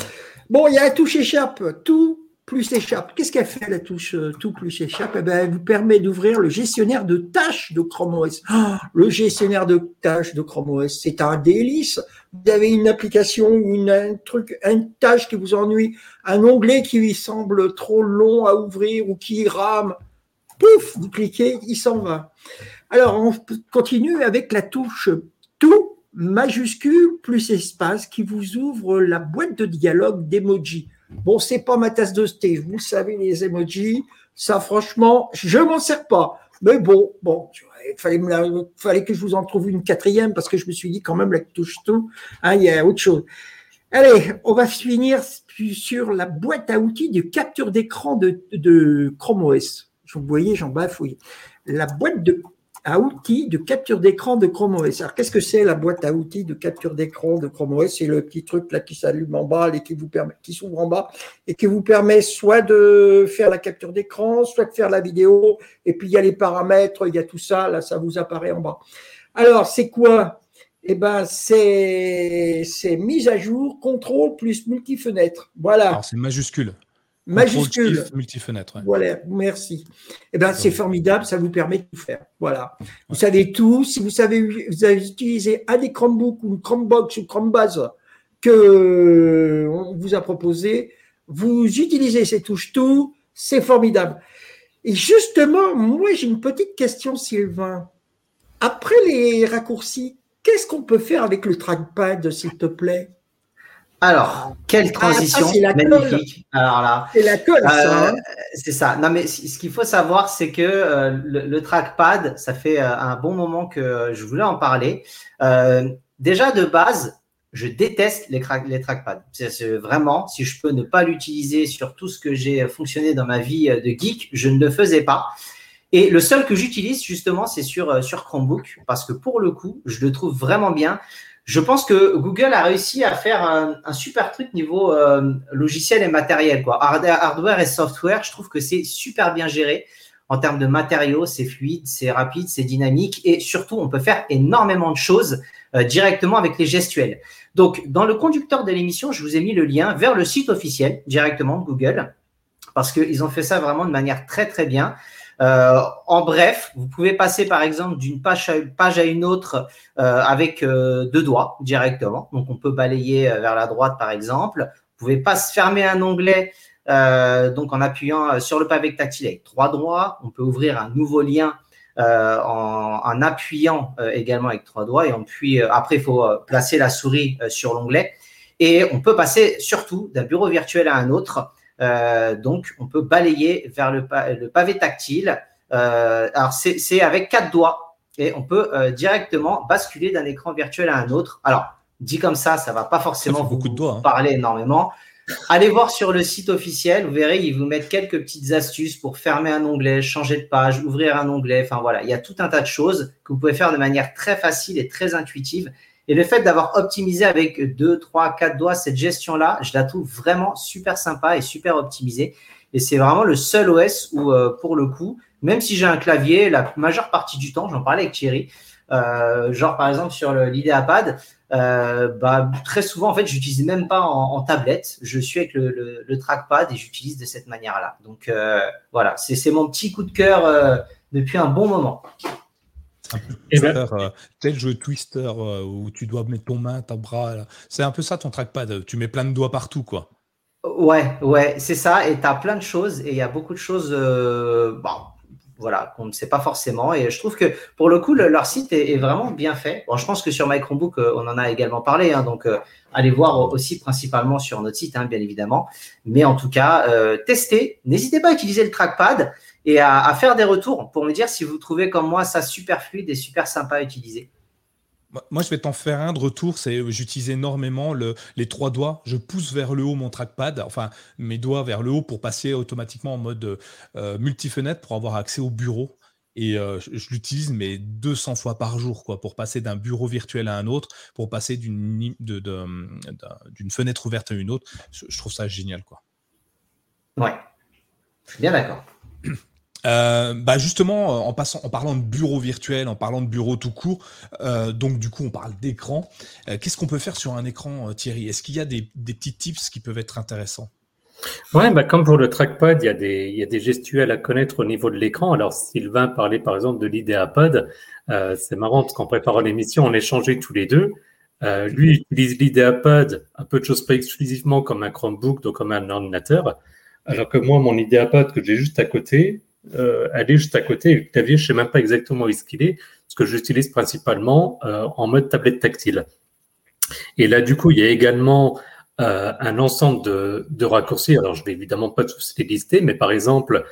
Bon, il y a la touche échappe. Tout plus échappe. Qu'est-ce qu'elle fait la touche euh, tout plus échappe? Eh ben, Elle vous permet d'ouvrir le gestionnaire de tâches de Chrome OS. Ah, le gestionnaire de tâches de Chrome OS, c'est un délice. Vous avez une application ou une, un truc, une tâche qui vous ennuie, un onglet qui lui semble trop long à ouvrir ou qui rame. Pouf, vous cliquez, il s'en va. Alors, on continue avec la touche tout majuscule plus espace qui vous ouvre la boîte de dialogue d'emoji. Bon, c'est pas ma tasse de thé, vous savez, les emojis, ça franchement, je m'en sers pas. Mais bon, bon, il fallait, que je vous en trouve une quatrième parce que je me suis dit quand même, la touche tout, hein, il y a autre chose. Allez, on va finir sur la boîte à outils de capture d'écran de, de Chrome OS. Vous voyez, j'en bafouille. La boîte de à outils de capture d'écran de Chrome OS. Alors, qu'est-ce que c'est la boîte à outils de capture d'écran de Chrome OS C'est le petit truc là qui s'allume en bas et qui vous permet, qui s'ouvre en bas et qui vous permet soit de faire la capture d'écran, soit de faire la vidéo. Et puis, il y a les paramètres, il y a tout ça. Là, ça vous apparaît en bas. Alors, c'est quoi? Eh ben, c'est, c'est mise à jour, contrôle plus multi-fenêtre. Voilà. Alors, c'est majuscule majuscule. Multi-fenêtre. Voilà, merci. Eh ben, c'est formidable, ça vous permet de tout faire. Voilà. Vous savez tout. Si vous savez, vous avez utilisé un des Chromebooks ou une Chromebox ou Chromebase que on vous a proposé, vous utilisez ces touches tout, c'est formidable. Et justement, moi, j'ai une petite question, Sylvain. Après les raccourcis, qu'est-ce qu'on peut faire avec le trackpad, s'il te plaît? Alors, quelle ah, transition magnifique. Alors là, c'est la colle, ça. Hein. Euh, c'est ça. Non, mais ce qu'il faut savoir, c'est que euh, le, trackpad, ça fait euh, un bon moment que je voulais en parler. déjà de base, je déteste les, les trackpads. C'est vraiment, si je peux ne pas l'utiliser sur tout ce que j'ai fonctionné dans ma vie de geek, je ne le faisais pas. Et le seul que j'utilise justement, c'est sur, sur Chromebook, parce que pour le coup, je le trouve vraiment bien. Je pense que Google a réussi à faire un, super truc niveau euh, logiciel et matériel. Quoi. Hardware et software, je trouve que c'est super bien géré en termes de matériaux, c'est fluide, c'est rapide, c'est dynamique et surtout, on peut faire énormément de choses euh, directement avec les gestuels. Donc, dans le conducteur de l'émission, je vous ai mis le lien vers le site officiel directement de Google parce qu'ils ont fait ça vraiment de manière très, très bien. Euh, en bref, vous pouvez passer par exemple d'une page, à une autre euh, avec euh, deux doigts directement. Donc on peut balayer vers la droite par exemple. Vous pouvez pas fermer un onglet donc en appuyant sur le pavé tactile avec trois doigts. On peut ouvrir un nouveau lien en, appuyant également avec trois doigts. Et puis après, il faut placer la souris sur l'onglet. Et on peut passer surtout d'un bureau virtuel à un autre donc, on peut balayer vers le, pavé tactile. Euh, alors, c'est avec quatre doigts et on peut euh, directement basculer d'un écran virtuel à un autre. Alors, dit comme ça, ça va pas forcément beaucoup de doigts, hein. parler énormément. Allez voir sur le site officiel, vous verrez, ils vous mettent quelques petites astuces pour fermer un onglet, changer de page, ouvrir un onglet. Enfin voilà, il y a tout un tas de choses que vous pouvez faire de manière très facile et très intuitive. Et le fait d'avoir optimisé avec deux, trois, quatre doigts cette gestion-là, je la trouve vraiment super sympa et super optimisée. Et c'est vraiment le seul OS où, euh, pour le coup, même si j'ai un clavier, la majeure partie du temps, j'en parlais avec Thierry, euh, genre par exemple sur l'idéapad, euh, bah, très souvent en fait j'utilise même pas en, tablette, je suis avec le, le, trackpad et j'utilise de cette manière-là. Donc euh, voilà, c'est mon petit coup de cœur depuis un bon moment. Eh ben, euh, tel jeu Twister euh, où tu dois mettre ton main, ton bras. C'est un peu ça ton trackpad. Tu mets plein de doigts partout, quoi. Ouais, ouais, c'est ça. Et tu as plein de choses. Et il y a beaucoup de choses euh, bon, voilà, qu'on ne sait pas forcément. Et je trouve que pour le coup, leur site est, vraiment bien fait. Bon, je pense que sur My Chromebook, on en a également parlé. Hein, donc, allez voir aussi principalement sur notre site, hein, bien évidemment. Mais en tout cas, testez. N'hésitez pas à utiliser le trackpad et à, faire des retours pour me dire si vous trouvez comme moi ça super fluide et super sympa à utiliser. Moi, je vais t'en faire un de retour. C'est j'utilise énormément le, les trois doigts. Je pousse vers le haut mon trackpad, enfin mes doigts vers le haut pour passer automatiquement en mode euh, multi-fenêtre pour avoir accès au bureau. Et euh, je, l'utilise mais 200 fois par jour quoi, pour passer d'un bureau virtuel à un autre, pour passer d'une fenêtre ouverte à une autre. Je, trouve ça génial. quoi. Ouais, bien d'accord. Euh, bah justement, euh, en, parlant de bureau virtuel, en parlant de bureau tout court, euh, donc du coup on parle d'écran. Qu'est-ce qu'on peut faire sur un écran, Thierry? Est-ce qu'il y a des, petits tips qui peuvent être intéressants? Ouais, bah comme pour le trackpad, il y, a des, il y a des gestuels à connaître au niveau de l'écran. Alors Sylvain parlait par exemple de l'idéapad. c'est marrant parce qu'en préparant l'émission, on échangeait tous les deux. lui utilise l'idéapad un peu de choses pas exclusivement comme un Chromebook, donc comme un ordinateur. Alors que moi, mon idéapad que j'ai juste à côté, euh, est juste à côté. le clavier, je sais même pas exactement où est-ce qu'il est, parce que j'utilise principalement euh, en mode tablette tactile. Et là, du coup, il y a également euh, un ensemble de, de, raccourcis. Alors, je vais évidemment pas tous les lister, mais par exemple,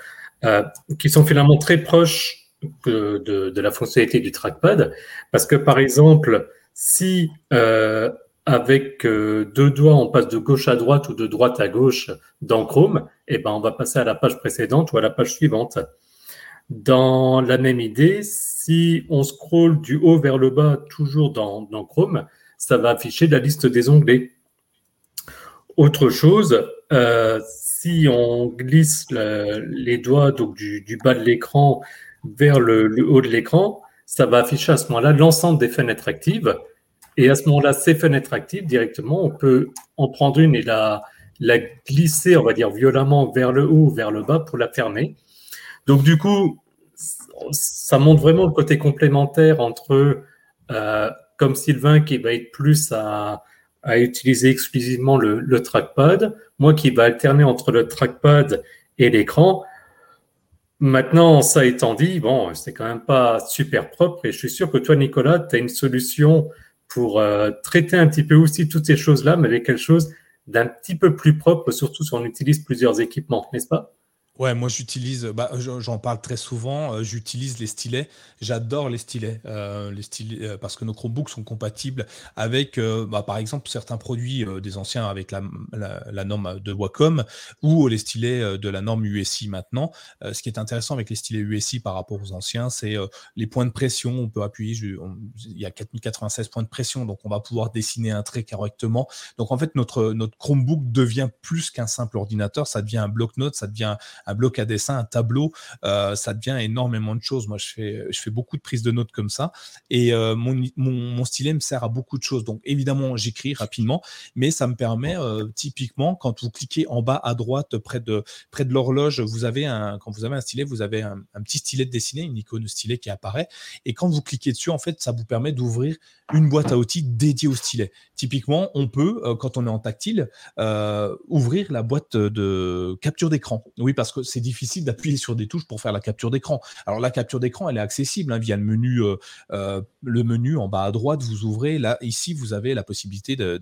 euh, qui sont finalement très proches de, de, de, la fonctionnalité du trackpad, parce que par exemple, si euh, avec euh, deux doigts, on passe de gauche à droite ou de droite à gauche dans Chrome, et eh ben, on va passer à la page précédente ou à la page suivante. Dans la même idée, si on scrolle du haut vers le bas, toujours dans, Chrome, ça va afficher la liste des onglets. Autre chose, euh, si on glisse les doigts du, bas de l'écran vers le haut de l'écran, ça va afficher à ce moment-là l'ensemble des fenêtres actives et à ce moment-là, ces fenêtres actives, directement, on peut en prendre une et la, la glisser, on va dire, violemment vers le haut ou vers le bas pour la fermer. Donc, du coup, ça montre vraiment le côté complémentaire entre, euh, comme Sylvain qui va être plus à, à utiliser exclusivement le, le, trackpad, moi qui va alterner entre le trackpad et l'écran. Maintenant, ça étant dit, bon, c'est quand même pas super propre et je suis sûr que toi, Nicolas, tu as une solution pour euh, traiter un petit peu aussi toutes ces choses-là, mais avec quelque chose d'un petit peu plus propre, surtout si on utilise plusieurs équipements, n'est-ce pas? Ouais, moi j'utilise, bah, j'en parle très souvent, euh, j'utilise les stylets. J'adore les stylets, euh, les stylets euh, parce que nos Chromebooks sont compatibles avec, bah, par exemple, certains produits des anciens avec la, la, norme de Wacom ou les stylets de la norme USI maintenant. ce qui est intéressant avec les stylets USI par rapport aux anciens, c'est les points de pression. On peut appuyer, il y a 4096 points de pression, donc on va pouvoir dessiner un trait correctement. Donc en fait, notre, notre Chromebook devient plus qu'un simple ordinateur, ça devient un bloc-notes, ça devient bloc à dessin, un tableau, euh, ça devient énormément de choses. Moi, je fais, beaucoup de prises de notes comme ça. Et euh, mon, mon, stylet me sert à beaucoup de choses. Donc, évidemment, j'écris rapidement, mais ça me permet, euh, typiquement, quand vous cliquez en bas à droite, près de, l'horloge, vous avez un, quand vous avez un stylet, vous avez un, un petit stylet de dessiné, une icône stylet qui apparaît. Et quand vous cliquez dessus, en fait, ça vous permet d'ouvrir une boîte à outils dédiée au stylet. Typiquement, on peut, quand on est en tactile, ouvrir la boîte de capture d'écran. Oui, parce que c'est difficile d'appuyer sur des touches pour faire la capture d'écran. Alors la capture d'écran, elle est accessible hein, via le menu, euh, euh, le menu en bas à droite. Vous ouvrez là, ici, vous avez la possibilité de,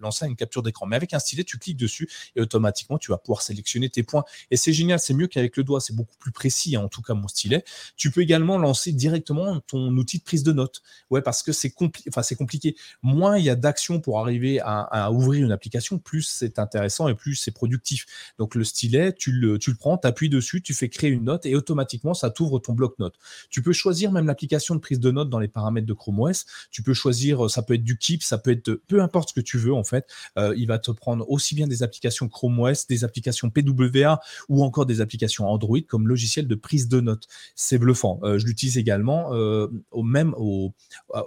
lancer une capture d'écran. Mais avec un stylet, tu cliques dessus et automatiquement, tu vas pouvoir sélectionner tes points. Et c'est génial, c'est mieux qu'avec le doigt, c'est beaucoup plus précis. Hein, en tout cas, mon stylet. Tu peux également lancer directement ton outil de prise de notes. Ouais, parce que c'est compliqué. Enfin, c'est compliqué. Moins il y a d'actions pour arriver à, ouvrir une application, plus c'est intéressant et plus c'est productif. Donc le stylet, tu le, tu le prends tu appuies dessus, tu fais créer une note et automatiquement, ça t'ouvre ton bloc-notes. Tu peux choisir même l'application de prise de notes dans les paramètres de Chrome OS. Tu peux choisir, ça peut être du Keep, ça peut être peu importe ce que tu veux en fait. Euh, il va te prendre aussi bien des applications Chrome OS, des applications PWA ou encore des applications Android comme logiciel de prise de notes. C'est bluffant. Euh, je l'utilise également euh, au même au,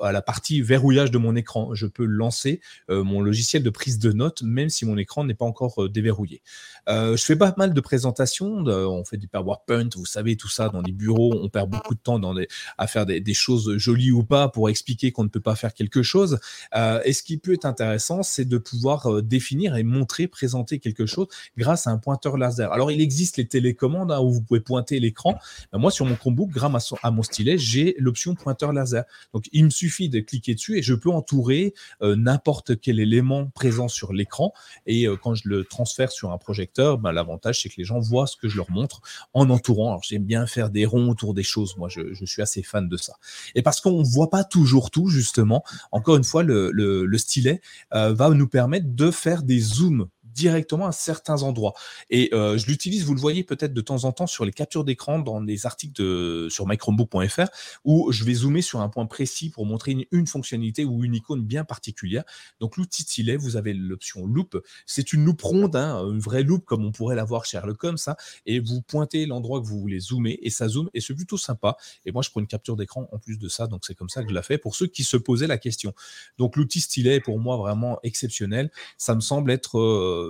à la partie verrouillage de mon écran. Je peux lancer mon logiciel de prise de notes même si mon écran n'est pas encore déverrouillé. je fais pas mal de présentations on fait du PowerPoint, vous savez, tout ça dans les bureaux, on perd beaucoup de temps dans à faire des, choses jolies ou pas pour expliquer qu'on ne peut pas faire quelque chose. Euh, et ce qui peut être intéressant, c'est de pouvoir euh, définir et montrer, présenter quelque chose grâce à un pointeur laser. Alors, il existe les télécommandes hein, où vous pouvez pointer l'écran. Ben, moi, sur mon Chromebook, grâce à, mon stylet, j'ai l'option pointeur laser. Donc, il me suffit de cliquer dessus et je peux entourer euh, n'importe quel élément présent sur l'écran. Et quand je le transfère sur un projecteur, ben, l'avantage, c'est que les gens voient que je leur montre en entourant. J'aime bien faire des ronds autour des choses. Moi, je, suis assez fan de ça. Et parce qu'on ne voit pas toujours tout, justement, encore une fois, le, stylet euh, va nous permettre de faire des zooms directement à certains endroits. Et euh, je l'utilise, vous le voyez peut-être de temps en temps sur les captures d'écran dans les articles sur mychromebook.fr où je vais zoomer sur un point précis pour montrer une, fonctionnalité ou une icône bien particulière. Donc l'outil stylet, vous avez l'option loop. C'est une loupe ronde, hein, une vraie loupe comme on pourrait l'avoir chez Sherlock Holmes, ça, et vous pointez l'endroit que vous voulez zoomer et ça zoome et c'est plutôt sympa. Et moi, je prends une capture d'écran en plus de ça, donc c'est comme ça que je la fais pour ceux qui se posaient la question. Donc l'outil stylet est pour moi vraiment exceptionnel. Ça me semble être euh,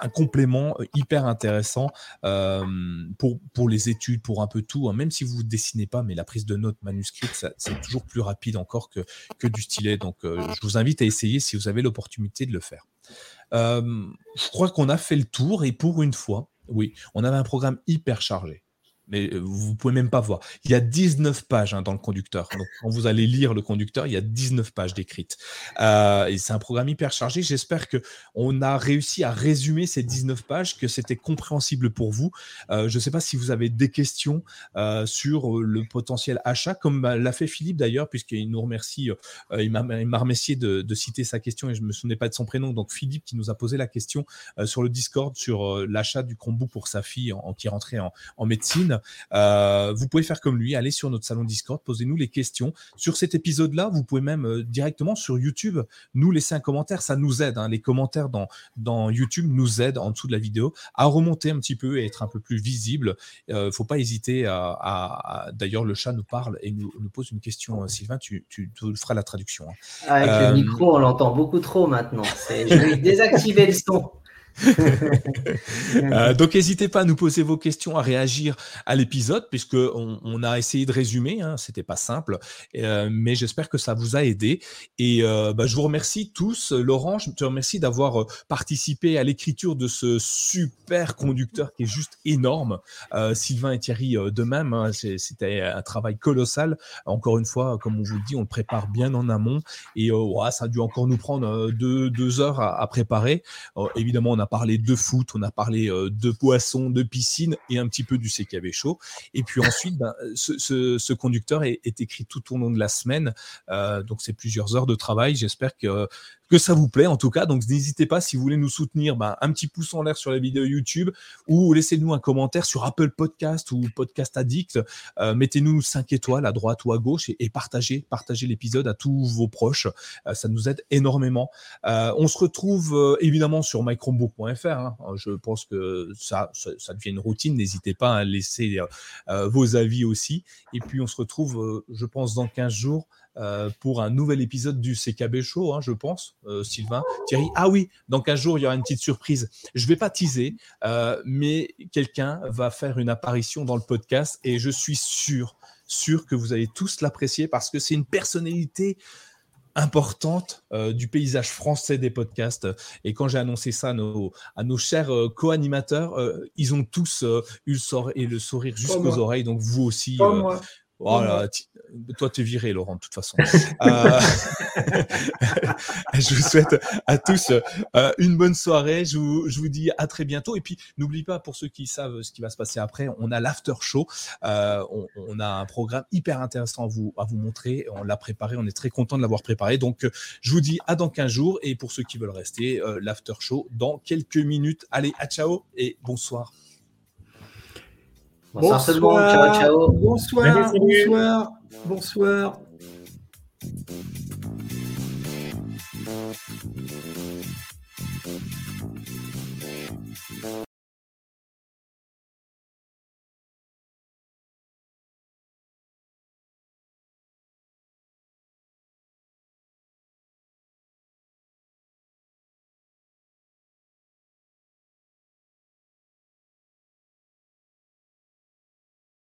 un complément hyper intéressant euh, pour, les études, pour un peu tout. Hein. Même si vous ne dessinez pas, mais la prise de notes manuscrite, c'est toujours plus rapide encore que, du stylet. Donc, euh, je vous invite à essayer si vous avez l'opportunité de le faire. Euh, je crois qu'on a fait le tour et pour une fois, oui, on avait un programme hyper chargé mais euh, vous pouvez même pas voir. Il y a 19 pages hein, dans le conducteur. Donc, quand vous allez lire le conducteur, il y a 19 pages décrites. Euh, et c'est un programme hyper chargé. J'espère que on a réussi à résumer ces 19 pages, que c'était compréhensible pour vous. Euh, je ne sais pas si vous avez des questions sur le potentiel achat, comme l'a fait Philippe d'ailleurs, puisqu'il nous remercie. il m'a remercié de, de, citer sa question et je me souvenais pas de son prénom. Donc Philippe qui nous a posé la question sur le Discord sur l'achat du Chromebook pour sa fille en, qui rentrée en, en médecine. Euh, vous pouvez faire comme lui, aller sur notre salon Discord, posez-nous les questions. Sur cet épisode-là, vous pouvez même euh, directement sur YouTube nous laisser un commentaire. Ça nous aide. Hein. Les commentaires dans, dans YouTube nous aident en dessous de la vidéo à remonter un petit peu et être un peu plus visible. ne euh, faut pas hésiter à. D'ailleurs, le chat nous parle et nous, nous pose une question. Sylvain, tu, tu, feras la traduction. Hein. Avec le micro, on l'entend beaucoup trop maintenant. Je vais désactiver le son. Euh, donc n'hésitez pas à nous poser vos questions, à réagir à l'épisode, puisque on, a essayé de résumer, hein, c'était pas simple, euh, mais j'espère que ça vous a aidé. Et euh, bah, je vous remercie tous. Laurent, je te remercie d'avoir participé à l'écriture de ce super conducteur qui est juste énorme. Sylvain et Thierry de même, hein, c'était un travail colossal. Encore une fois, comme on vous le dit, on le prépare bien en amont et ça a dû encore nous prendre deux, heures à, à préparer. évidemment, on a a parlé de foot, on a parlé de poissons, de piscine et un petit peu du CKB Show. Et puis ensuite, ben, ce, conducteur est, écrit tout au long de la semaine. donc c'est plusieurs heures de travail. J'espère que que ça vous plaît en tout cas. Donc n'hésitez pas si vous voulez nous soutenir, ben, un petit pouce en l'air sur la vidéo YouTube ou laissez-nous un commentaire sur Apple Podcast ou Podcast Addict. Euh, mettez-nous 5 étoiles à droite ou à gauche et, partagez, partagez l'épisode à tous vos proches. Euh, ça nous aide énormément. Euh, on se retrouve évidemment sur mychromebook.fr. Hein. Je pense que ça, ça, devient une routine. N'hésitez pas à laisser vos avis aussi. Et puis on se retrouve, je pense, dans 15 jours euh, pour un nouvel épisode du CKB Show, hein, je pense, euh, Sylvain. Thierry, ah oui, dans 15 jours, il y aura une petite surprise. Je ne vais pas teaser, euh, mais quelqu'un va faire une apparition dans le podcast et je suis sûr, sûr que vous allez tous l'apprécier parce que c'est une personnalité importante du paysage français des podcasts. Et quand j'ai annoncé ça à nos, à nos chers co-animateurs, ils ont tous eu le, le sourire jusqu'aux oreilles. Donc vous aussi. Voilà, toi, tu es viré, Laurent, de toute façon. *laughs* Euh, *laughs* je vous souhaite à tous euh, une bonne soirée. Je vous, je vous, dis à très bientôt. Et puis, n'oublie pas, pour ceux qui savent ce qui va se passer après, on a l'after show. Euh, on, a un programme hyper intéressant à vous, à vous montrer. On l'a préparé. On est très content de l'avoir préparé. Donc, je vous dis à dans 15 jours. Et pour ceux qui veulent rester, l'after show dans quelques minutes. Allez, à ciao et bonsoir. Bonsoir, bonsoir Ciao, ciao. Bonsoir, bonsoir, bonsoir.